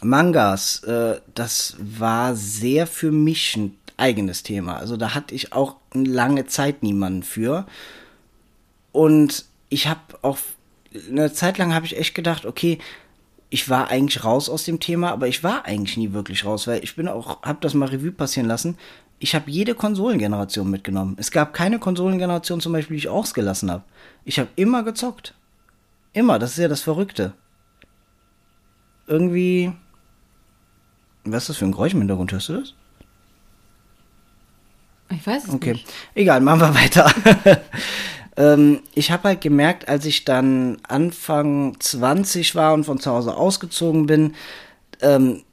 Speaker 1: Mangas, äh, das war sehr für mich ein eigenes Thema. Also da hatte ich auch eine lange Zeit niemanden für. Und ich habe auch eine Zeit lang habe ich echt gedacht, okay, ich war eigentlich raus aus dem Thema, aber ich war eigentlich nie wirklich raus, weil ich bin auch, habe das mal Revue passieren lassen. Ich habe jede Konsolengeneration mitgenommen. Es gab keine Konsolengeneration zum Beispiel, die ich ausgelassen habe. Ich habe immer gezockt. Immer, das ist ja das Verrückte. Irgendwie was ist das für ein Geräusch im Hintergrund? Hörst du das?
Speaker 2: Ich weiß es
Speaker 1: okay.
Speaker 2: nicht.
Speaker 1: Egal, machen wir weiter. ähm, ich habe halt gemerkt, als ich dann Anfang 20 war und von zu Hause ausgezogen bin, ähm,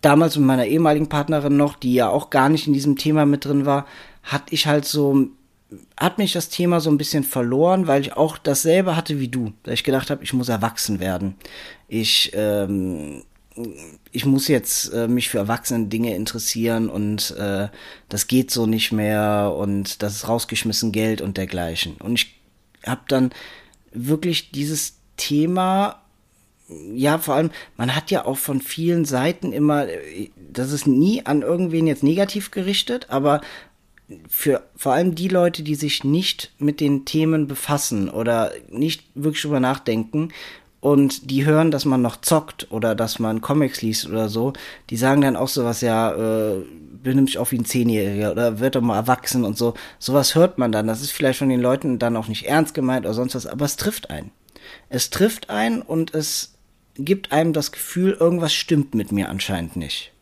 Speaker 1: damals mit meiner ehemaligen Partnerin noch, die ja auch gar nicht in diesem Thema mit drin war, hatte ich halt so, hat mich das Thema so ein bisschen verloren, weil ich auch dasselbe hatte wie du. Da ich gedacht habe, ich muss erwachsen werden. Ich ähm, ich muss jetzt äh, mich für erwachsene Dinge interessieren und äh, das geht so nicht mehr und das ist rausgeschmissen Geld und dergleichen. Und ich habe dann wirklich dieses Thema, ja, vor allem, man hat ja auch von vielen Seiten immer, das ist nie an irgendwen jetzt negativ gerichtet, aber für vor allem die Leute, die sich nicht mit den Themen befassen oder nicht wirklich drüber nachdenken, und die hören, dass man noch zockt oder dass man Comics liest oder so, die sagen dann auch sowas, ja, äh, benimm dich auch wie ein Zehnjähriger oder wird doch mal erwachsen und so. Sowas hört man dann. Das ist vielleicht von den Leuten dann auch nicht ernst gemeint oder sonst was, aber es trifft einen. Es trifft einen und es gibt einem das Gefühl, irgendwas stimmt mit mir anscheinend nicht.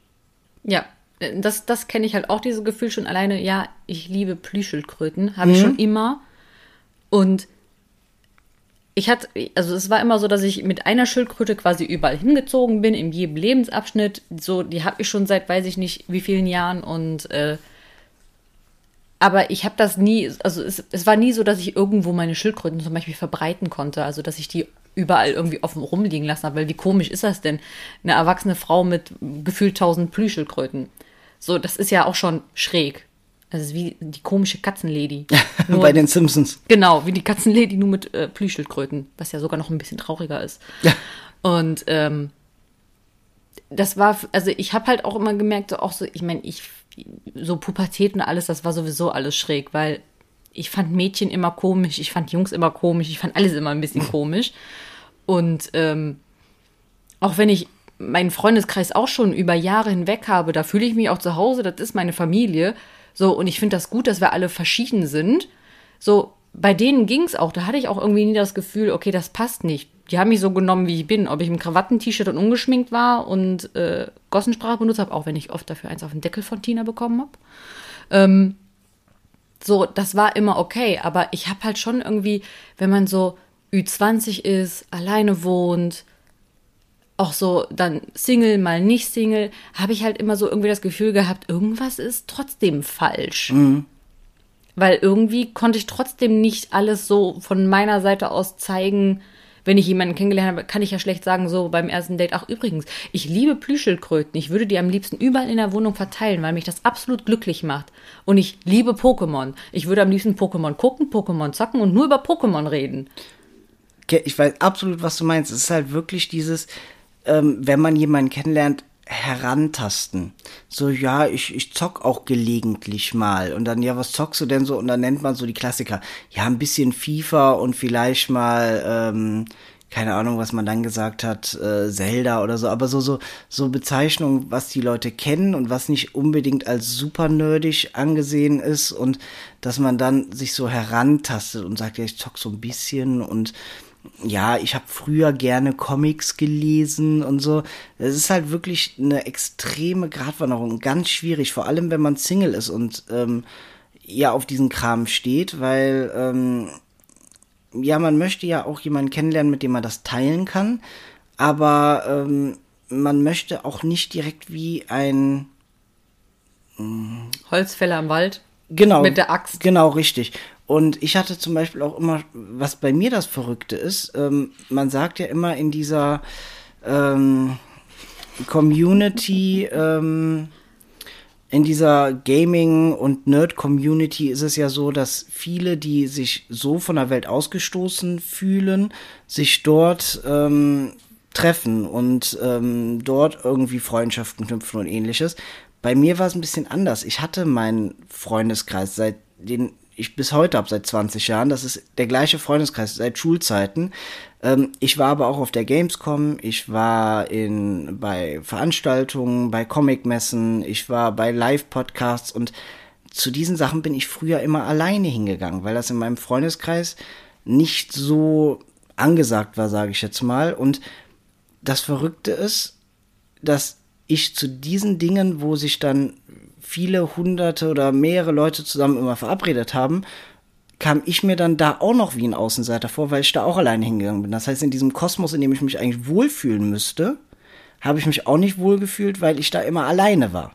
Speaker 2: Ja, das, das kenne ich halt auch, dieses Gefühl schon alleine. Ja, ich liebe Plüschildkröten, habe ich mhm. schon immer. Und ich hatte, also es war immer so, dass ich mit einer Schildkröte quasi überall hingezogen bin, in jedem Lebensabschnitt. So, die habe ich schon seit weiß ich nicht wie vielen Jahren und äh, aber ich habe das nie, also es, es war nie so, dass ich irgendwo meine Schildkröten zum Beispiel verbreiten konnte, also dass ich die überall irgendwie offen rumliegen lassen habe, weil wie komisch ist das denn? Eine erwachsene Frau mit gefühlt tausend Plüschildkröten. So, das ist ja auch schon schräg. Also wie die komische Katzenlady.
Speaker 1: Nur, Bei den Simpsons.
Speaker 2: Genau, wie die Katzenlady nur mit äh, Plüschildkröten, was ja sogar noch ein bisschen trauriger ist.
Speaker 1: Ja.
Speaker 2: Und ähm, das war, also ich habe halt auch immer gemerkt, so auch so, ich meine, ich, so Pubertät und alles, das war sowieso alles schräg, weil ich fand Mädchen immer komisch, ich fand Jungs immer komisch, ich fand alles immer ein bisschen komisch. Und ähm, auch wenn ich meinen Freundeskreis auch schon über Jahre hinweg habe, da fühle ich mich auch zu Hause, das ist meine Familie. So, und ich finde das gut, dass wir alle verschieden sind. So, bei denen ging es auch, da hatte ich auch irgendwie nie das Gefühl, okay, das passt nicht. Die haben mich so genommen, wie ich bin. Ob ich im Krawatten-T-Shirt und ungeschminkt war und äh, Gossensprache benutzt habe, auch wenn ich oft dafür eins auf den Deckel von Tina bekommen habe. Ähm, so, das war immer okay. Aber ich habe halt schon irgendwie, wenn man so Ü20 ist, alleine wohnt, auch so dann Single, mal nicht Single, habe ich halt immer so irgendwie das Gefühl gehabt, irgendwas ist trotzdem falsch.
Speaker 1: Mhm.
Speaker 2: Weil irgendwie konnte ich trotzdem nicht alles so von meiner Seite aus zeigen. Wenn ich jemanden kennengelernt habe, kann ich ja schlecht sagen, so beim ersten Date, ach übrigens, ich liebe Plüschelkröten. Ich würde die am liebsten überall in der Wohnung verteilen, weil mich das absolut glücklich macht. Und ich liebe Pokémon. Ich würde am liebsten Pokémon gucken, Pokémon zocken und nur über Pokémon reden.
Speaker 1: Ich weiß absolut, was du meinst. Es ist halt wirklich dieses, ähm, wenn man jemanden kennenlernt, herantasten. So, ja, ich, ich zock auch gelegentlich mal. Und dann, ja, was zockst du denn so? Und dann nennt man so die Klassiker. Ja, ein bisschen FIFA und vielleicht mal, ähm, keine Ahnung, was man dann gesagt hat, äh, Zelda oder so, aber so, so, so Bezeichnungen, was die Leute kennen und was nicht unbedingt als super nerdig angesehen ist und dass man dann sich so herantastet und sagt, ja, ich zock so ein bisschen und ja, ich habe früher gerne Comics gelesen und so. Es ist halt wirklich eine extreme Gratwanderung, ganz schwierig, vor allem wenn man Single ist und ähm, ja auf diesen Kram steht, weil ähm, ja, man möchte ja auch jemanden kennenlernen, mit dem man das teilen kann, aber ähm, man möchte auch nicht direkt wie ein
Speaker 2: Holzfäller im Wald.
Speaker 1: Genau.
Speaker 2: Mit der Axt.
Speaker 1: Genau, richtig. Und ich hatte zum Beispiel auch immer, was bei mir das Verrückte ist, ähm, man sagt ja immer in dieser ähm, Community, ähm, in dieser Gaming- und Nerd-Community ist es ja so, dass viele, die sich so von der Welt ausgestoßen fühlen, sich dort ähm, treffen und ähm, dort irgendwie Freundschaften knüpfen und ähnliches. Bei mir war es ein bisschen anders. Ich hatte meinen Freundeskreis, seit den ich bis heute habe, seit 20 Jahren. Das ist der gleiche Freundeskreis seit Schulzeiten. Ähm, ich war aber auch auf der Gamescom, ich war in, bei Veranstaltungen, bei Comicmessen, ich war bei Live-Podcasts und zu diesen Sachen bin ich früher immer alleine hingegangen, weil das in meinem Freundeskreis nicht so angesagt war, sage ich jetzt mal. Und das Verrückte ist, dass ich zu diesen Dingen, wo sich dann viele hunderte oder mehrere Leute zusammen immer verabredet haben, kam ich mir dann da auch noch wie ein Außenseiter vor, weil ich da auch alleine hingegangen bin. Das heißt, in diesem Kosmos, in dem ich mich eigentlich wohlfühlen müsste, habe ich mich auch nicht wohlgefühlt, weil ich da immer alleine war.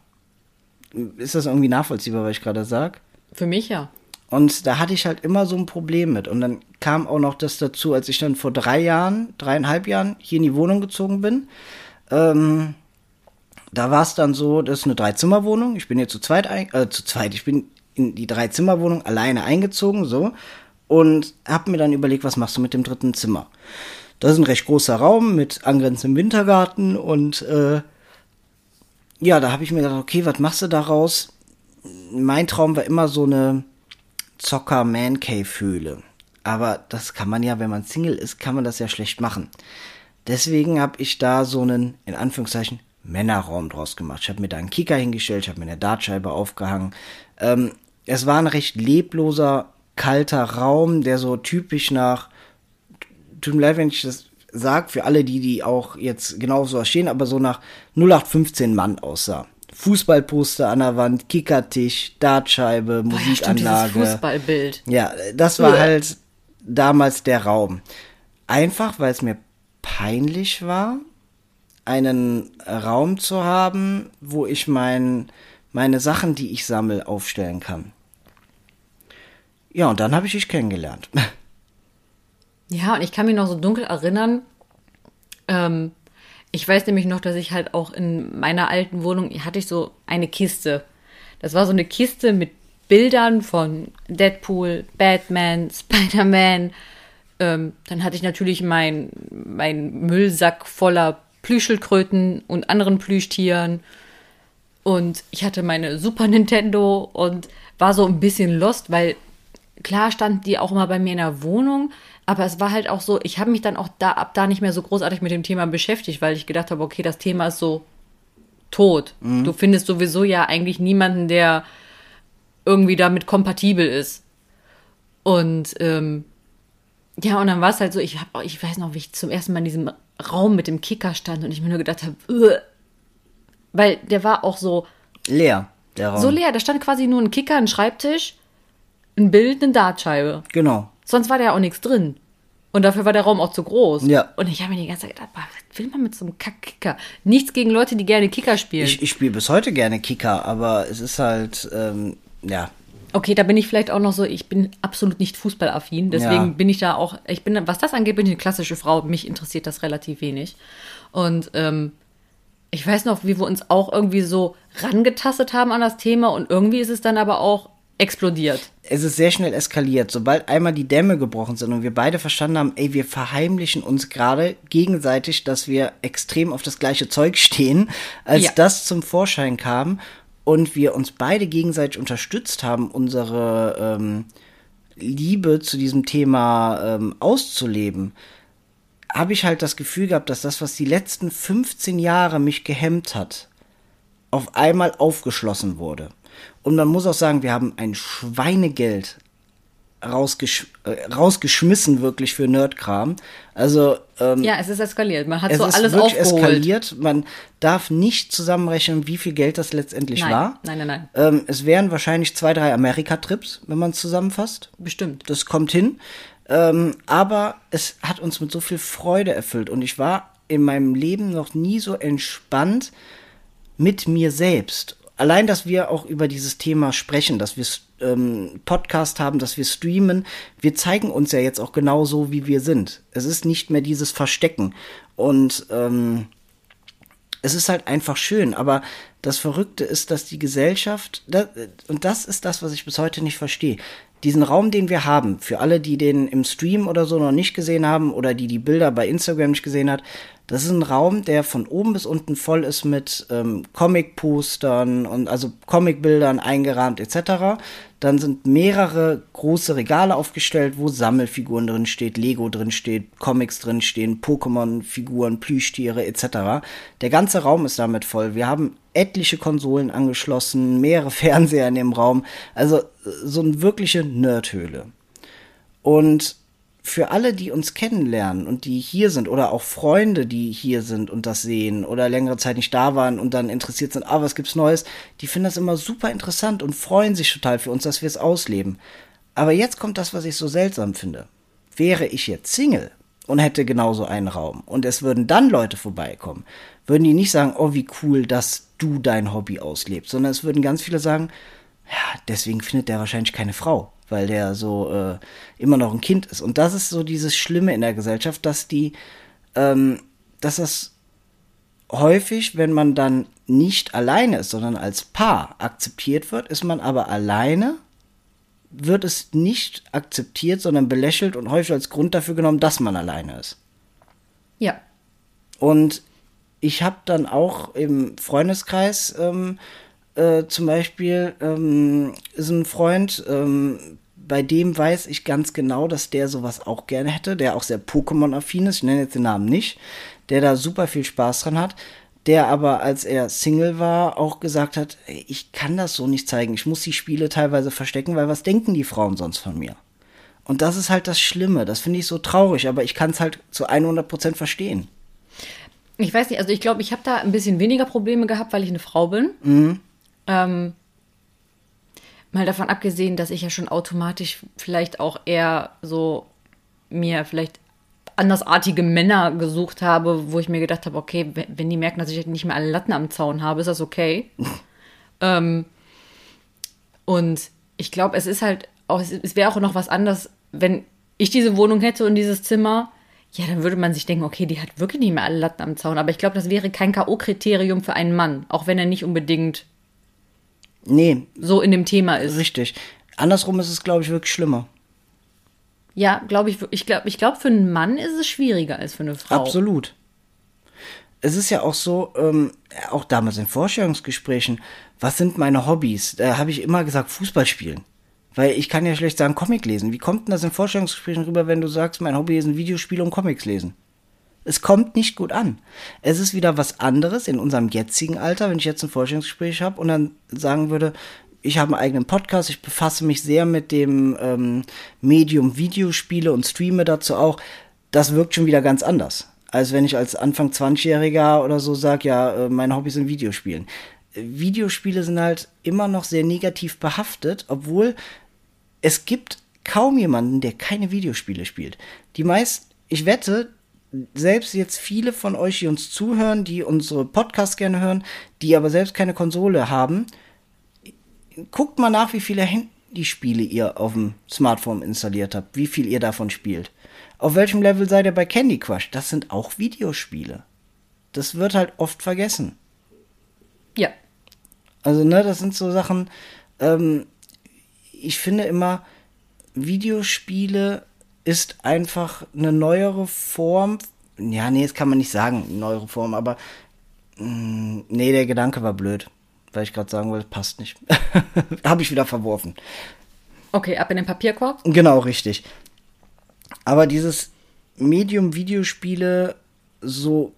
Speaker 1: Ist das irgendwie nachvollziehbar, was ich gerade sage?
Speaker 2: Für mich ja.
Speaker 1: Und da hatte ich halt immer so ein Problem mit. Und dann kam auch noch das dazu, als ich dann vor drei Jahren, dreieinhalb Jahren hier in die Wohnung gezogen bin. Ähm, da war es dann so, das ist eine Dreizimmerwohnung. Ich bin hier zu zweit, äh, zu zweit, ich bin in die Dreizimmerwohnung alleine eingezogen, so. Und hab mir dann überlegt, was machst du mit dem dritten Zimmer? Das ist ein recht großer Raum mit angrenzendem Wintergarten und äh, ja, da habe ich mir gedacht, okay, was machst du daraus? Mein Traum war immer so eine Zocker-Man-Cave-Höhle. Aber das kann man ja, wenn man Single ist, kann man das ja schlecht machen. Deswegen habe ich da so einen, in Anführungszeichen, Männerraum draus gemacht. Ich habe mir da einen Kicker hingestellt, ich habe mir eine Dartscheibe aufgehangen. Ähm, es war ein recht lebloser, kalter Raum, der so typisch nach, tut mir leid, wenn ich das sage, für alle, die, die auch jetzt genau so stehen, aber so nach 0815 Mann aussah. Fußballposter an der Wand, Kickertisch, Dartscheibe, Musikanlage.
Speaker 2: Boah, ja, Fußballbild.
Speaker 1: Ja, das war
Speaker 2: Ja.
Speaker 1: halt damals der Raum. Einfach, weil es mir peinlich war, einen Raum zu haben, wo ich mein, meine Sachen, die ich sammle, aufstellen kann. Ja, und dann habe ich dich kennengelernt.
Speaker 2: Ja, und ich kann mich noch so dunkel erinnern. Ähm, ich weiß nämlich noch, dass ich halt auch in meiner alten Wohnung hatte ich so eine Kiste. Das war so eine Kiste mit Bildern von Deadpool, Batman, Spider-Man. Ähm, dann hatte ich natürlich mein, mein Müllsack voller Plüschelkröten und anderen Plüschtieren. Und ich hatte meine Super Nintendo und war so ein bisschen lost, weil klar stand die auch immer bei mir in der Wohnung, aber es war halt auch so, ich habe mich dann auch da ab da nicht mehr so großartig mit dem Thema beschäftigt, weil ich gedacht habe, okay, das Thema ist so tot. Mhm. Du findest sowieso ja eigentlich niemanden, der irgendwie damit kompatibel ist. Und ähm, ja, und dann war es halt so, ich hab, ich weiß noch, wie ich zum ersten Mal in diesem Raum mit dem Kicker stand und ich mir nur gedacht habe, weil der war auch so
Speaker 1: leer, der Raum.
Speaker 2: So leer, da stand quasi nur ein Kicker, ein Schreibtisch, ein Bild, eine Dartscheibe.
Speaker 1: Genau.
Speaker 2: Sonst war da ja auch nichts drin. Und dafür war der Raum auch zu groß.
Speaker 1: Ja.
Speaker 2: Und ich habe mir die ganze Zeit gedacht, was will man mit so einem Kack-Kicker? Nichts gegen Leute, die gerne Kicker spielen.
Speaker 1: Ich, ich spiele bis heute gerne Kicker, aber es ist halt, ähm, ja.
Speaker 2: Okay, da bin ich vielleicht auch noch so, ich bin absolut nicht fußballaffin, deswegen ja. bin ich da auch, ich bin, was das angeht, bin ich eine klassische Frau, mich interessiert das relativ wenig. Und ähm, ich weiß noch, wie wir uns auch irgendwie so rangetastet haben an das Thema und irgendwie ist es dann aber auch explodiert.
Speaker 1: Es ist sehr schnell eskaliert. Sobald einmal die Dämme gebrochen sind und wir beide verstanden haben, ey, wir verheimlichen uns gerade gegenseitig, dass wir extrem auf das gleiche Zeug stehen, als ja. das zum Vorschein kam und wir uns beide gegenseitig unterstützt haben, unsere ähm, Liebe zu diesem Thema ähm, auszuleben, habe ich halt das Gefühl gehabt, dass das, was die letzten 15 Jahre mich gehemmt hat, auf einmal aufgeschlossen wurde. Und man muss auch sagen, wir haben ein Schweinegeld rausgesch äh, rausgeschmissen wirklich für Nerdkram. Also ähm,
Speaker 2: ja, es ist eskaliert. Man hat
Speaker 1: es
Speaker 2: so
Speaker 1: ist
Speaker 2: alles
Speaker 1: wirklich
Speaker 2: aufgeholt.
Speaker 1: eskaliert. Man darf nicht zusammenrechnen, wie viel Geld das letztendlich
Speaker 2: nein,
Speaker 1: war.
Speaker 2: Nein, nein, nein.
Speaker 1: Ähm, es wären wahrscheinlich zwei, drei Amerika-Trips, wenn man es zusammenfasst.
Speaker 2: Bestimmt.
Speaker 1: Das kommt hin. Ähm, aber es hat uns mit so viel Freude erfüllt und ich war in meinem Leben noch nie so entspannt mit mir selbst allein, dass wir auch über dieses Thema sprechen, dass wir ähm, Podcast haben, dass wir streamen, wir zeigen uns ja jetzt auch genau so, wie wir sind. Es ist nicht mehr dieses Verstecken. Und ähm, es ist halt einfach schön, aber das Verrückte ist, dass die Gesellschaft, das, und das ist das, was ich bis heute nicht verstehe, diesen Raum, den wir haben, für alle, die den im Stream oder so noch nicht gesehen haben oder die die Bilder bei Instagram nicht gesehen hat, das ist ein Raum, der von oben bis unten voll ist mit ähm, Comic-Postern und also Comic-Bildern eingerahmt etc. Dann sind mehrere große Regale aufgestellt, wo Sammelfiguren drin steht, Lego drin steht, Comics drin stehen, Pokémon-Figuren, Plüschtiere etc. Der ganze Raum ist damit voll. Wir haben etliche Konsolen angeschlossen, mehrere Fernseher in dem Raum. Also so eine wirkliche Nerdhöhle. Und für alle, die uns kennenlernen und die hier sind oder auch Freunde, die hier sind und das sehen oder längere Zeit nicht da waren und dann interessiert sind, ah, was gibt's Neues, die finden das immer super interessant und freuen sich total für uns, dass wir es ausleben. Aber jetzt kommt das, was ich so seltsam finde. Wäre ich jetzt Single und hätte genauso einen Raum und es würden dann Leute vorbeikommen, würden die nicht sagen, oh, wie cool, dass du dein Hobby auslebst, sondern es würden ganz viele sagen, ja, deswegen findet der wahrscheinlich keine Frau weil der so äh, immer noch ein Kind ist. Und das ist so dieses Schlimme in der Gesellschaft, dass die, ähm, dass das häufig, wenn man dann nicht alleine ist, sondern als Paar akzeptiert wird, ist man aber alleine, wird es nicht akzeptiert, sondern belächelt und häufig als Grund dafür genommen, dass man alleine ist.
Speaker 2: Ja.
Speaker 1: Und ich habe dann auch im Freundeskreis ähm, äh, zum Beispiel ähm, ist ein Freund, ähm, bei dem weiß ich ganz genau, dass der sowas auch gerne hätte, der auch sehr Pokémon-affin ist, ich nenne jetzt den Namen nicht, der da super viel Spaß dran hat, der aber, als er Single war, auch gesagt hat, ich kann das so nicht zeigen, ich muss die Spiele teilweise verstecken, weil was denken die Frauen sonst von mir? Und das ist halt das Schlimme, das finde ich so traurig, aber ich kann es halt zu 100% verstehen.
Speaker 2: Ich weiß nicht, also ich glaube, ich habe da ein bisschen weniger Probleme gehabt, weil ich eine Frau bin.
Speaker 1: Mhm.
Speaker 2: Ähm, Mal davon abgesehen, dass ich ja schon automatisch vielleicht auch eher so mir vielleicht andersartige Männer gesucht habe, wo ich mir gedacht habe, okay, wenn, die merken, dass ich nicht mehr alle Latten am Zaun habe, ist das okay. ähm, und ich glaube, es ist halt auch, es, es wäre auch noch was anderes, wenn ich diese Wohnung hätte und dieses Zimmer, ja, dann würde man sich denken, okay, die hat wirklich nicht mehr alle Latten am Zaun. Aber ich glaube, das wäre kein K.O.-Kriterium für einen Mann, auch wenn er nicht unbedingt
Speaker 1: Nee,
Speaker 2: so in dem Thema ist.
Speaker 1: richtig. Andersrum ist es, glaube ich, wirklich schlimmer.
Speaker 2: Ja, glaube ich, ich glaube, ich glaube, für einen Mann ist es schwieriger als für eine Frau.
Speaker 1: Absolut. Es ist ja auch so, ähm, auch damals in Vorstellungsgesprächen, was sind meine Hobbys? Da habe ich immer gesagt, Fußball spielen. Weil ich kann ja schlecht sagen, Comic lesen. Wie kommt denn das in Vorstellungsgesprächen rüber, wenn du sagst, mein Hobby ist ein Videospiel und Comics lesen? Es kommt nicht gut an. Es ist wieder was anderes in unserem jetzigen Alter, wenn ich jetzt ein Vorstellungsgespräch habe und dann sagen würde, ich habe einen eigenen Podcast, ich befasse mich sehr mit dem ähm, Medium Videospiele und streame dazu auch. Das wirkt schon wieder ganz anders, als wenn ich als Anfang 20-Jähriger oder so sage, ja, äh, mein Hobby sind Videospielen. Videospiele sind halt immer noch sehr negativ behaftet, obwohl es gibt kaum jemanden, der keine Videospiele spielt. Die meisten, ich wette, selbst jetzt viele von euch, die uns zuhören, die unsere Podcasts gerne hören, die aber selbst keine Konsole haben, guckt mal nach, wie viele Handyspiele ihr auf dem Smartphone installiert habt, wie viel ihr davon spielt. Auf welchem Level seid ihr bei Candy Crush? Das sind auch Videospiele. Das wird halt oft vergessen.
Speaker 2: Ja.
Speaker 1: Also, ne, das sind so Sachen, ähm, ich finde immer, Videospiele ist einfach eine neuere Form. Ja, nee, das kann man nicht sagen, neuere Form, aber mh, nee, der Gedanke war blöd, weil ich gerade sagen wollte, passt nicht. Habe ich wieder verworfen.
Speaker 2: Okay, ab in den Papierkorb.
Speaker 1: Genau, richtig. Aber dieses Medium Videospiele so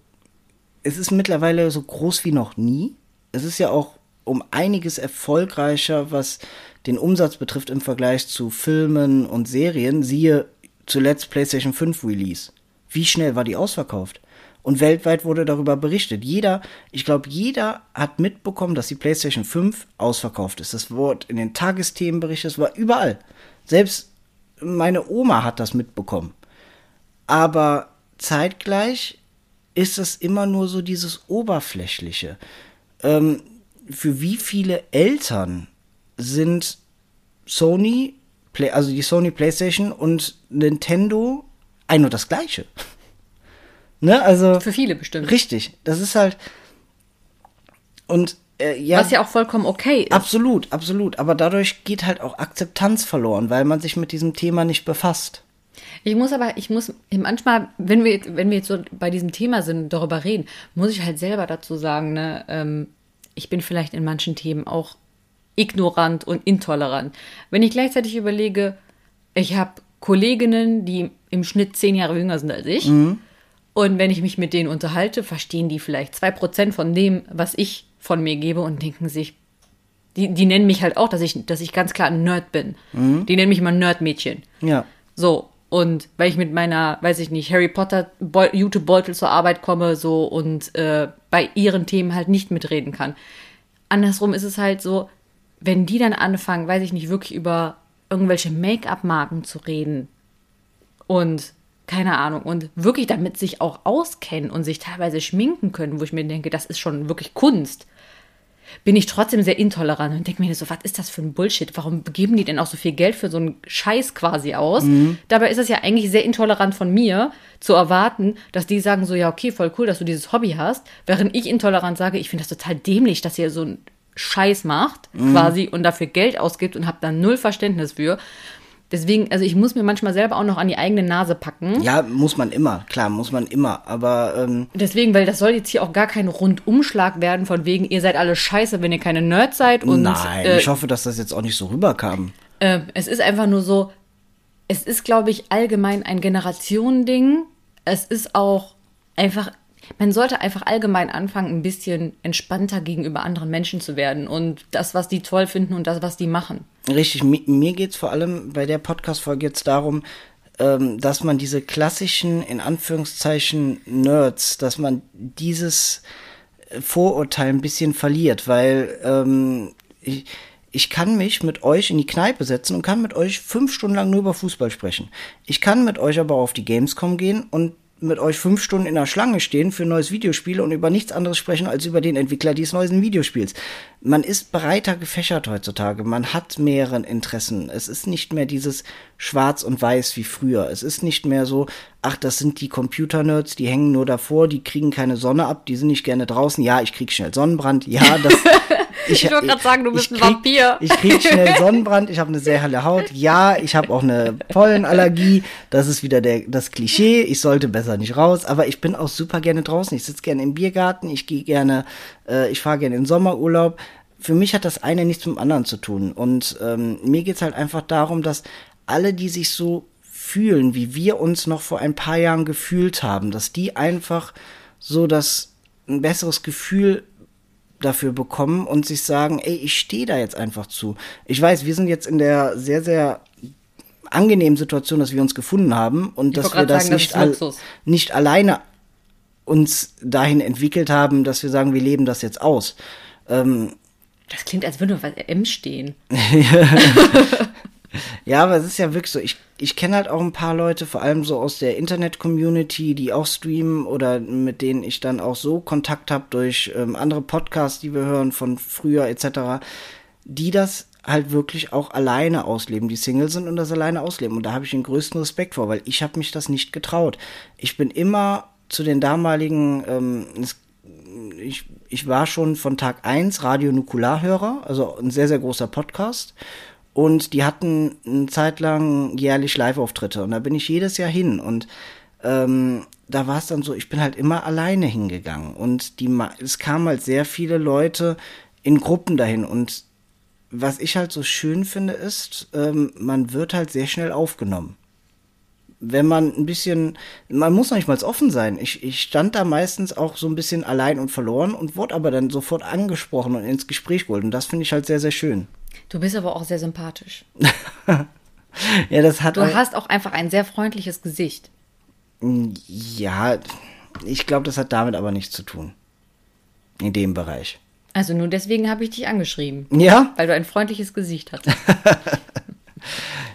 Speaker 1: es ist mittlerweile so groß wie noch nie. Es ist ja auch um einiges erfolgreicher, was den Umsatz betrifft im Vergleich zu Filmen und Serien. Siehe zuletzt PlayStation 5 Release. Wie schnell war die ausverkauft? Und weltweit wurde darüber berichtet. Jeder, ich glaube, jeder hat mitbekommen, dass die PlayStation 5 ausverkauft ist. Das wurde in den Tagesthemen berichtet, es war überall. Selbst meine Oma hat das mitbekommen. Aber zeitgleich ist es immer nur so dieses Oberflächliche. Ähm, für wie viele Eltern sind Sony, Play, also die Sony PlayStation und Nintendo ein und das gleiche? ne, also.
Speaker 2: Für viele bestimmt.
Speaker 1: Richtig, das ist halt. Und äh, ja.
Speaker 2: Was ja auch vollkommen okay ist.
Speaker 1: Absolut, absolut. Aber dadurch geht halt auch Akzeptanz verloren, weil man sich mit diesem Thema nicht befasst.
Speaker 2: Ich muss aber, ich muss manchmal, wenn wir, wenn wir jetzt so bei diesem Thema sind, darüber reden, muss ich halt selber dazu sagen, ne, ähm, ich bin vielleicht in manchen Themen auch ignorant und intolerant. Wenn ich gleichzeitig überlege, ich habe Kolleginnen, die im Schnitt zehn Jahre jünger sind als ich,
Speaker 1: Mhm.
Speaker 2: und wenn ich mich mit denen unterhalte, verstehen die vielleicht zwei Prozent von dem, was ich von mir gebe und denken sich, die, die nennen mich halt auch, dass ich, dass ich ganz klar ein Nerd bin. Die nennen mich immer Nerdmädchen.
Speaker 1: Ja.
Speaker 2: So, und weil ich mit meiner, weiß ich nicht, Harry Potter Beu- YouTube-Beutel zur Arbeit komme, so und äh, bei ihren Themen halt nicht mitreden kann. Andersrum ist es halt so, wenn die dann anfangen, weiß ich nicht, wirklich über irgendwelche Make-up-Marken zu reden und keine Ahnung, und wirklich damit sich auch auskennen und sich teilweise schminken können, wo ich mir denke, das ist schon wirklich Kunst bin ich trotzdem sehr intolerant und denke mir so, was ist das für ein Bullshit? Warum geben die denn auch so viel Geld für so einen Scheiß quasi aus? Dabei ist es ja eigentlich sehr intolerant von mir zu erwarten, dass die sagen so, ja, okay, voll cool, dass du dieses Hobby hast, während ich intolerant sage, ich finde das total dämlich, dass ihr so einen Scheiß macht quasi und dafür Geld ausgibt und habe da null Verständnis für. Deswegen, also ich muss mir manchmal selber auch noch an die eigene Nase packen.
Speaker 1: Ja, muss man immer, klar, muss man immer. Aber ähm,
Speaker 2: Deswegen, weil das soll jetzt hier auch gar kein Rundumschlag werden, von wegen, ihr seid alle scheiße, wenn ihr keine Nerds seid. Und
Speaker 1: nein,
Speaker 2: äh,
Speaker 1: ich hoffe, dass das jetzt auch nicht so rüberkam.
Speaker 2: äh, es ist einfach nur so, es ist, glaube ich, allgemein ein Generationending. Es ist auch einfach, man sollte einfach allgemein anfangen, ein bisschen entspannter gegenüber anderen Menschen zu werden und das, was die toll finden und das, was die machen.
Speaker 1: Richtig, mi mir geht's vor allem bei der Podcast-Folge jetzt darum, ähm, dass man diese klassischen, in Anführungszeichen, Nerds, dass man dieses äh, Vorurteil ein bisschen verliert, weil ähm, ich, ich kann mich mit euch in die Kneipe setzen und kann mit euch fünf Stunden lang nur über Fußball sprechen. Ich kann mit euch aber auf die Gamescom gehen und mit euch fünf Stunden in der Schlange stehen für ein neues Videospiel und über nichts anderes sprechen als über den Entwickler dieses neuen Videospiels. Man ist breiter gefächert heutzutage. Man hat mehrere Interessen. Es ist nicht mehr dieses Schwarz und Weiß wie früher. Es ist nicht mehr so, ach, das sind die Computer-Nerds, die hängen nur davor, die kriegen keine Sonne ab, die sind nicht gerne draußen. Ja, ich krieg schnell Sonnenbrand. Ja, das.
Speaker 2: Ich, wollte gerade sagen, du bist ein
Speaker 1: krieg,
Speaker 2: Vampir.
Speaker 1: Ich krieg schnell Sonnenbrand, ich habe eine sehr helle Haut. Ja, ich habe auch eine Pollenallergie. Das ist wieder der, das Klischee. Ich sollte besser nicht raus, aber ich bin auch super gerne draußen. Ich sitze gerne im Biergarten, ich gehe gerne, äh, ich fahre gerne in Sommerurlaub. Für mich hat das eine nichts mit dem anderen zu tun. Und ähm, mir geht's halt einfach darum, dass alle, die sich so fühlen, wie wir uns noch vor ein paar Jahren gefühlt haben, dass die einfach so das ein besseres Gefühl dafür bekommen und sich sagen, ey, ich stehe da jetzt einfach zu. Ich weiß, wir sind jetzt in der sehr, sehr angenehmen Situation, dass wir uns gefunden haben und
Speaker 2: Ich
Speaker 1: dass wir das
Speaker 2: sagen, das
Speaker 1: nicht,
Speaker 2: ist
Speaker 1: al nicht alleine uns dahin entwickelt haben, dass wir sagen, wir leben das jetzt aus. Ähm,
Speaker 2: Das klingt, als würde was M stehen.
Speaker 1: Ja, aber es ist ja wirklich so. Ich, ich kenne halt auch ein paar Leute, vor allem so aus der Internet-Community, die auch streamen oder mit denen ich dann auch so Kontakt habe durch ähm, andere Podcasts, die wir hören von früher etc., die das halt wirklich auch alleine ausleben, die Single sind und das alleine ausleben. Und da habe ich den größten Respekt vor, weil ich habe mich das nicht getraut. Ich bin immer zu den damaligen, ähm, ich, ich war schon von Tag 1 Radio Nukularhörer, also ein sehr, sehr großer Podcast. Und die hatten eine Zeit lang jährlich Live-Auftritte. Und da bin ich jedes Jahr hin. Und ähm, da war es dann so, ich bin halt immer alleine hingegangen. Und die, es kamen halt sehr viele Leute in Gruppen dahin. Und was ich halt so schön finde, ist, ähm, man wird halt sehr schnell aufgenommen wenn man ein bisschen, man muss noch nicht mal offen sein. Ich, ich stand da meistens auch so ein bisschen allein und verloren und wurde aber dann sofort angesprochen und ins Gespräch geholt. Und das finde ich halt sehr, sehr schön.
Speaker 2: Du bist aber auch sehr sympathisch.
Speaker 1: Ja, das hat
Speaker 2: Du
Speaker 1: halt-
Speaker 2: hast auch einfach ein sehr freundliches Gesicht.
Speaker 1: ja, ich glaube, das hat damit aber nichts zu tun. In dem Bereich.
Speaker 2: Also nur deswegen habe ich dich angeschrieben.
Speaker 1: Ja?
Speaker 2: Weil du ein freundliches Gesicht hast.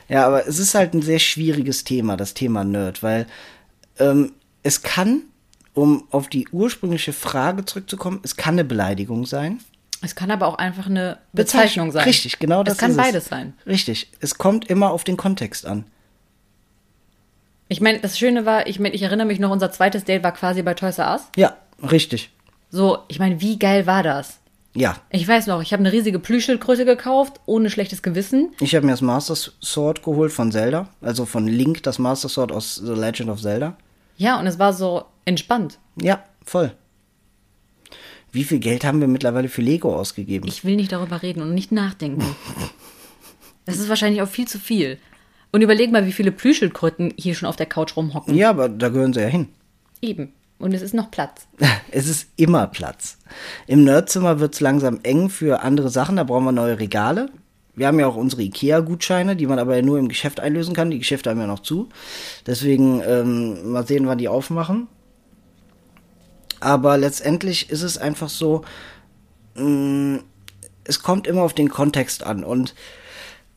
Speaker 1: Ja, aber es ist halt ein sehr schwieriges Thema, das Thema Nerd, weil ähm, es kann, um auf die ursprüngliche Frage zurückzukommen, es kann eine Beleidigung sein.
Speaker 2: Es kann aber auch einfach eine Bezeichnung sein.
Speaker 1: Richtig, genau das
Speaker 2: Es kann
Speaker 1: ist
Speaker 2: beides
Speaker 1: es.
Speaker 2: sein.
Speaker 1: Richtig. Es kommt immer auf den Kontext an.
Speaker 2: Ich meine, das Schöne war, ich meine, ich erinnere mich noch, unser zweites Date war quasi bei Toys R Us.
Speaker 1: Ja, richtig.
Speaker 2: So, ich meine, wie geil war das?
Speaker 1: Ja.
Speaker 2: Ich weiß noch, ich habe eine riesige Plüschschildkröte gekauft, ohne schlechtes Gewissen.
Speaker 1: Ich habe mir das Master Sword geholt von Zelda, also von Link, das Master Sword aus The Legend of Zelda.
Speaker 2: Ja, und es war so entspannt.
Speaker 1: Ja, voll. Wie viel Geld haben wir mittlerweile für Lego ausgegeben?
Speaker 2: Ich will nicht darüber reden und nicht nachdenken. Das ist wahrscheinlich auch viel zu viel. Und überleg mal, wie viele Plüschschildkröten hier schon auf der Couch rumhocken.
Speaker 1: ja, aber da gehören sie ja hin.
Speaker 2: Eben. Und es ist noch Platz.
Speaker 1: Es ist immer Platz. Im Nerdzimmer wird's langsam eng für andere Sachen, da brauchen wir neue Regale. Wir haben ja auch unsere IKEA-Gutscheine, die man aber ja nur im Geschäft einlösen kann. Die Geschäfte haben ja noch zu. Deswegen ähm, mal sehen, wann die aufmachen. Aber letztendlich ist es einfach so, mh, es kommt immer auf den Kontext an. Und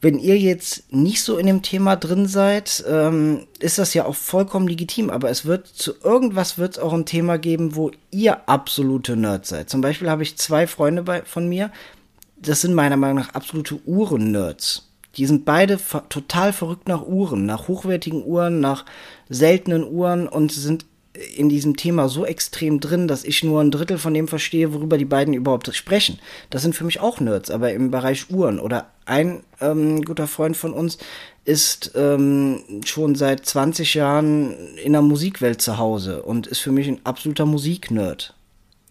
Speaker 1: wenn ihr jetzt nicht so in dem Thema drin seid, ähm, ist das ja auch vollkommen legitim. Aber es wird zu irgendwas wird es auch ein Thema geben, wo ihr absolute Nerds seid. Zum Beispiel habe ich zwei Freunde bei, von mir, das sind meiner Meinung nach absolute Uhren-Nerds. Die sind beide total verrückt nach Uhren, nach hochwertigen Uhren, nach seltenen Uhren und sind in diesem Thema so extrem drin, dass ich nur ein Drittel von dem verstehe, worüber die beiden überhaupt sprechen. Das sind für mich auch Nerds, aber im Bereich Uhren. Oder ein ähm, guter Freund von uns ist ähm, schon seit 20 Jahren in der Musikwelt zu Hause und ist für mich ein absoluter Musiknerd.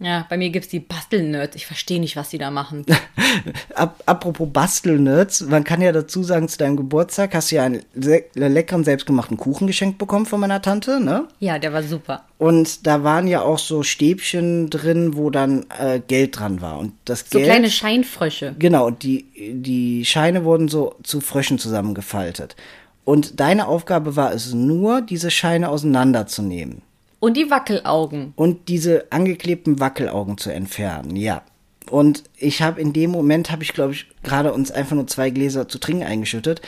Speaker 2: Ja, bei mir gibt's die Bastelnerds. Ich verstehe nicht, was die da machen.
Speaker 1: Ap apropos Bastelnerds, man kann ja dazu sagen, zu deinem Geburtstag hast du ja einen se- leckeren selbstgemachten Kuchen geschenkt bekommen von meiner Tante, ne?
Speaker 2: Ja, der war super.
Speaker 1: Und da waren ja auch so Stäbchen drin, wo dann äh, Geld dran war. Und das
Speaker 2: So
Speaker 1: Geld.
Speaker 2: kleine Scheinfrösche.
Speaker 1: Genau, und die, die Scheine wurden so zu Fröschen zusammengefaltet. Und deine Aufgabe war es nur, diese Scheine auseinanderzunehmen
Speaker 2: Und die Wackelaugen.
Speaker 1: und diese angeklebten Wackelaugen zu entfernen. Ja. Und ich habe in dem Moment, habe ich glaube ich gerade uns einfach nur zwei Gläser zu trinken eingeschüttet,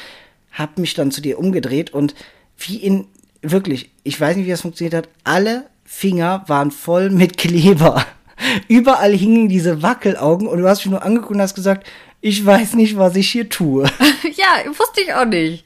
Speaker 1: habe mich dann zu dir umgedreht und wie in, wirklich, ich weiß nicht, wie das funktioniert hat, alle Finger waren voll mit Kleber. Überall hingen diese Wackelaugen und du hast mich nur angeguckt und hast gesagt, ich weiß nicht, was ich hier tue.
Speaker 2: ja, wusste ich auch nicht.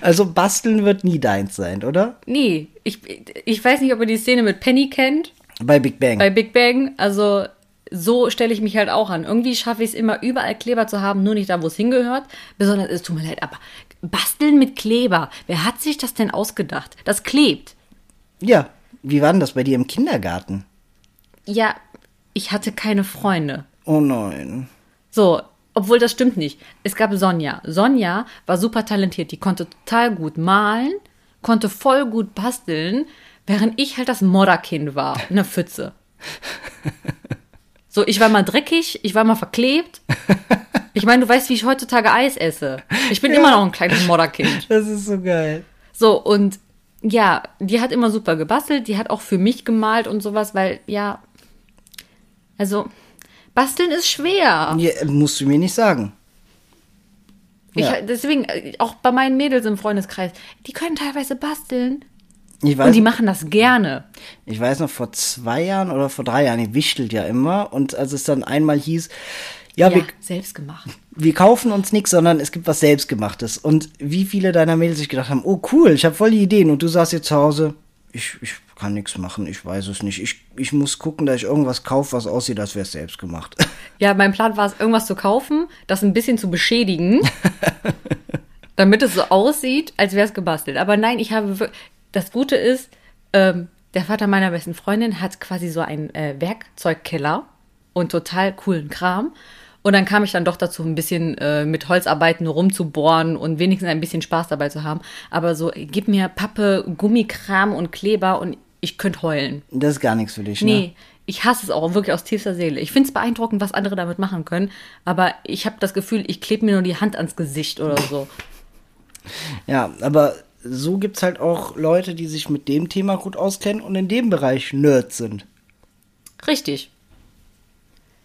Speaker 1: Also basteln wird nie deins sein, oder?
Speaker 2: Nee, ich, ich weiß nicht, ob ihr die Szene mit Penny kennt.
Speaker 1: Bei Big Bang.
Speaker 2: Bei Big Bang, also so stelle ich mich halt auch an. Irgendwie schaffe ich es immer, überall Kleber zu haben, nur nicht da, wo es hingehört. Besonders, es tut mir leid, aber basteln mit Kleber, wer hat sich das denn ausgedacht? Das klebt.
Speaker 1: Ja, wie war denn das bei dir im Kindergarten?
Speaker 2: Ja, ich hatte keine Freunde.
Speaker 1: Oh nein.
Speaker 2: So, obwohl das stimmt nicht. Es gab Sonja. Sonja war super talentiert. Die konnte total gut malen, konnte voll gut basteln, während ich halt das Modderkind war. Eine Pfütze. So, ich war mal dreckig, ich war mal verklebt. Ich meine, du weißt, wie ich heutzutage Eis esse. Ich bin ja. immer noch ein kleines Modderkind.
Speaker 1: Das ist so geil.
Speaker 2: So, und ja, die hat immer super gebastelt, die hat auch für mich gemalt und sowas, weil, ja, also, basteln ist schwer.
Speaker 1: Ja, musst du mir nicht sagen.
Speaker 2: Ich, ja. Deswegen, äh, auch bei meinen Mädels im Freundeskreis, die können teilweise basteln. Weiß, und die machen das gerne.
Speaker 1: Ich weiß noch, vor zwei Jahren oder vor drei Jahren, die wichtelt ja immer. Und als es dann einmal hieß, ja,
Speaker 2: ja
Speaker 1: wir,
Speaker 2: selbst gemacht.
Speaker 1: Wir kaufen uns nichts, sondern es gibt was Selbstgemachtes. Und wie viele deiner Mädels sich gedacht haben, oh cool, ich habe voll die Ideen. Und du saßt jetzt zu Hause, ich, ich kann nichts machen, ich weiß es nicht. Ich, ich muss gucken, dass ich irgendwas kaufe, was aussieht, als wäre es selbst gemacht.
Speaker 2: Ja, mein Plan war es, irgendwas zu kaufen, das ein bisschen zu beschädigen, damit es so aussieht, als wäre es gebastelt. Aber nein, ich habe das Gute ist, ähm, der Vater meiner besten Freundin hat quasi so einen äh, Werkzeugkeller und total coolen Kram. Und dann kam ich dann doch dazu, ein bisschen äh, mit Holzarbeiten rumzubohren und wenigstens ein bisschen Spaß dabei zu haben. Aber so, gib mir Pappe, Gummikram und Kleber und ich könnte heulen.
Speaker 1: Das ist gar nichts für dich,
Speaker 2: ne? Nee, ich hasse es auch wirklich aus tiefster Seele. Ich finde es beeindruckend, was andere damit machen können. Aber ich habe das Gefühl, ich klebe mir nur die Hand ans Gesicht oder so.
Speaker 1: Ja, aber so gibt es halt auch Leute, die sich mit dem Thema gut auskennen und in dem Bereich Nerds sind.
Speaker 2: Richtig.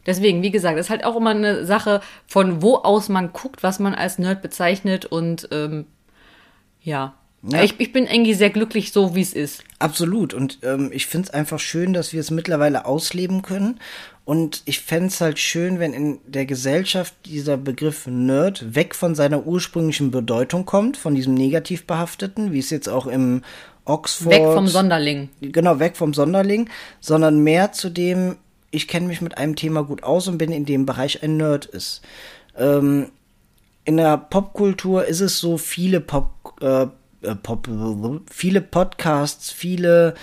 Speaker 2: Deswegen, wie gesagt, ist halt auch immer eine Sache, von wo aus man guckt, was man als Nerd bezeichnet und ähm, ja. ja. Ich, ich bin irgendwie sehr glücklich, so wie es ist.
Speaker 1: Absolut. Und ähm, ich finde es einfach schön, dass wir es mittlerweile ausleben können. Und ich fände es halt schön, wenn in der Gesellschaft dieser Begriff Nerd weg von seiner ursprünglichen Bedeutung kommt, von diesem negativ behafteten, wie es jetzt auch im Oxford.
Speaker 2: Weg vom Sonderling.
Speaker 1: Genau, weg vom Sonderling, sondern mehr zu dem, ich kenne mich mit einem Thema gut aus und bin in dem Bereich ein Nerd ist. Ähm, in der Popkultur ist es so, viele Pop, äh, äh Pop viele Podcasts, viele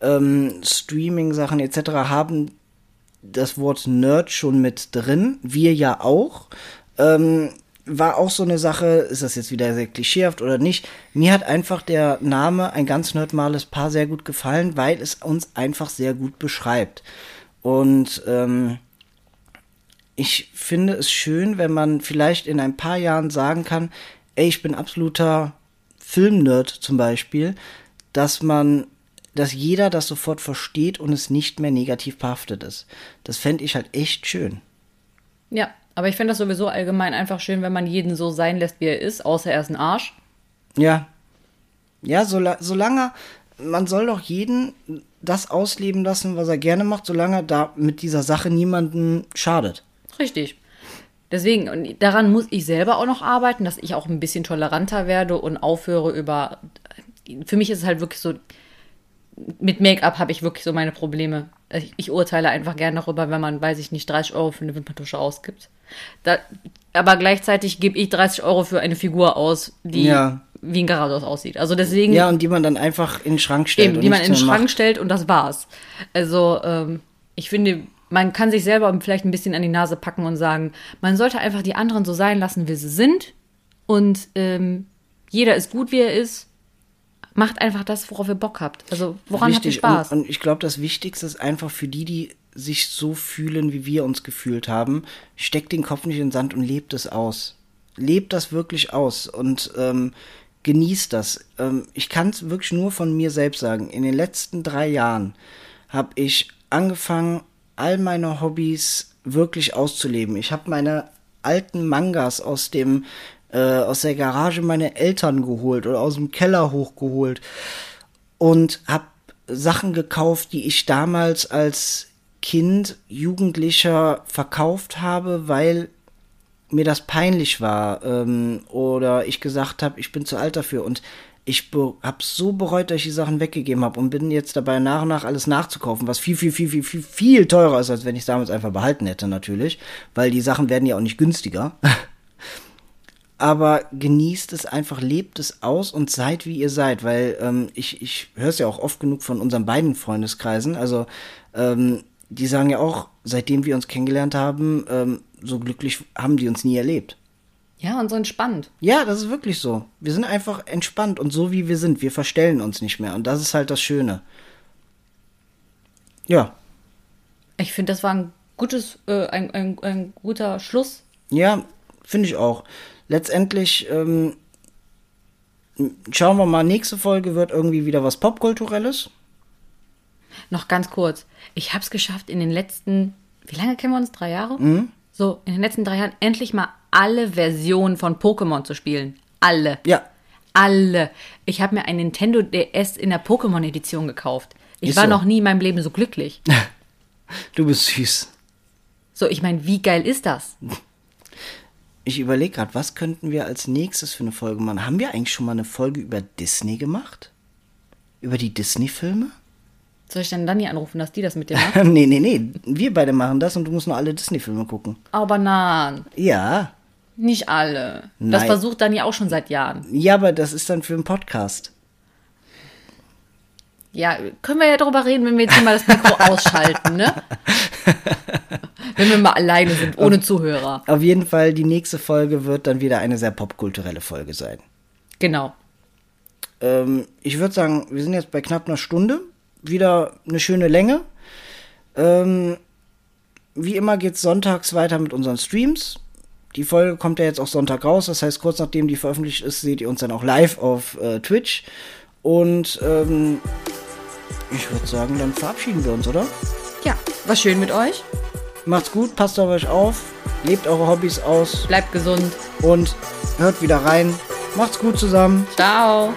Speaker 1: ähm, Streaming-Sachen etc. haben das Wort Nerd schon mit drin. Wir ja auch. Ähm, war auch so eine Sache, ist das jetzt wieder sehr klischeehaft oder nicht? Mir hat einfach der Name ein ganz nerdmales Paar sehr gut gefallen, weil es uns einfach sehr gut beschreibt. Und ähm, ich finde es schön, wenn man vielleicht in ein paar Jahren sagen kann, ey, ich bin absoluter Filmnerd zum Beispiel, dass man, dass jeder das sofort versteht und es nicht mehr negativ behaftet ist. Das fände ich halt echt schön.
Speaker 2: Ja, aber ich finde das sowieso allgemein einfach schön, wenn man jeden so sein lässt, wie er ist, außer er ist ein Arsch.
Speaker 1: Ja. Ja, sola solange, man soll doch jeden das ausleben lassen, was er gerne macht, solange er da mit dieser Sache niemanden schadet.
Speaker 2: Richtig. Deswegen, und daran muss ich selber auch noch arbeiten, dass ich auch ein bisschen toleranter werde und aufhöre über. Für mich ist es halt wirklich so, mit Make-up habe ich wirklich so meine Probleme. Ich, ich, urteile einfach gerne darüber, wenn man, weiß ich nicht, 30 Euro für eine Wimperntusche ausgibt. Da, aber gleichzeitig gebe ich 30 Euro für eine Figur aus, die ja wie ein Garados aussieht. Also deswegen.
Speaker 1: Ja, und die man dann einfach in den Schrank stellt.
Speaker 2: Eben, die man in den Schrank macht. stellt und das war's. Also, ähm, ich finde, man kann sich selber vielleicht ein bisschen an die Nase packen und sagen, man sollte einfach die anderen so sein lassen, wie sie sind. Und ähm, jeder ist gut, wie er ist. Macht einfach das, worauf ihr Bock habt. Also, woran Richtig. habt ihr Spaß?
Speaker 1: Und, und ich glaube, das Wichtigste ist einfach für die, die sich so fühlen, wie wir uns gefühlt haben, steckt den Kopf nicht in den Sand und lebt es aus. Lebt das wirklich aus. Und ähm, genießt das. Ähm, ich kann es wirklich nur von mir selbst sagen. In den letzten drei Jahren habe ich angefangen, all meine Hobbys wirklich auszuleben. Ich habe meine alten Mangas aus dem äh, aus der Garage meine Eltern geholt oder aus dem Keller hochgeholt und habe Sachen gekauft, die ich damals als Kind, Jugendlicher verkauft habe, weil mir das peinlich war ähm, oder ich gesagt habe, ich bin zu alt dafür und ich habe so bereut, dass ich die Sachen weggegeben habe und bin jetzt dabei nach und nach alles nachzukaufen, was viel, viel, viel, viel, viel, viel teurer ist, als wenn ich es damals einfach behalten hätte natürlich, weil die Sachen werden ja auch nicht günstiger. Aber genießt es einfach, lebt es aus und seid wie ihr seid, weil ähm, ich, ich höre es ja auch oft genug von unseren beiden Freundeskreisen. Also ähm, die sagen ja auch, seitdem wir uns kennengelernt haben, ähm, so glücklich haben die uns nie erlebt.
Speaker 2: Ja, und so entspannt.
Speaker 1: Ja, das ist wirklich so. Wir sind einfach entspannt und so wie wir sind. Wir verstellen uns nicht mehr. Und das ist halt das Schöne. Ja.
Speaker 2: Ich finde, das war ein gutes, äh, ein, ein, ein guter Schluss.
Speaker 1: Ja, finde ich auch. Letztendlich ähm, schauen wir mal, nächste Folge wird irgendwie wieder was Popkulturelles.
Speaker 2: Noch ganz kurz. Ich habe es geschafft, in den letzten, wie lange kennen wir uns? Drei Jahre? Mhm. So, in den letzten drei Jahren endlich mal alle Versionen von Pokémon zu spielen. Alle.
Speaker 1: Ja.
Speaker 2: Alle. Ich habe mir ein Nintendo DS in der Pokémon-Edition gekauft. Ich Ist war so. noch nie in meinem Leben so glücklich.
Speaker 1: du bist süß.
Speaker 2: So, ich meine, wie geil ist das?
Speaker 1: Ich überlege gerade, was könnten wir als nächstes für eine Folge machen? Haben wir eigentlich schon mal eine Folge über Disney gemacht? Über die Disney-Filme?
Speaker 2: Soll ich dann Dani anrufen, dass die das mit dir macht?
Speaker 1: nee, nee, nee. Wir beide machen das und du musst nur alle Disney-Filme gucken.
Speaker 2: Aber nein.
Speaker 1: Ja.
Speaker 2: Nicht alle. Nein. Das versucht Dani auch schon seit Jahren.
Speaker 1: Ja, aber das ist dann für einen Podcast.
Speaker 2: Ja, können wir ja darüber reden, wenn wir jetzt hier mal das Mikro ausschalten, ne? wenn wir mal alleine sind, ohne
Speaker 1: auf,
Speaker 2: Zuhörer.
Speaker 1: Auf jeden Fall, die nächste Folge wird dann wieder eine sehr popkulturelle Folge sein.
Speaker 2: Genau.
Speaker 1: Ähm, ich würde sagen, wir sind jetzt bei knapp einer Stunde wieder eine schöne Länge. Ähm, wie immer geht es sonntags weiter mit unseren Streams. Die Folge kommt ja jetzt auch Sonntag raus, das heißt, kurz nachdem die veröffentlicht ist, seht ihr uns dann auch live auf äh, Twitch. Und ähm, ich würde sagen, dann verabschieden wir uns, oder?
Speaker 2: Ja, war schön mit euch.
Speaker 1: Macht's gut, passt auf euch auf, lebt eure Hobbys aus.
Speaker 2: Bleibt gesund.
Speaker 1: Und hört wieder rein. Macht's gut zusammen.
Speaker 2: Ciao.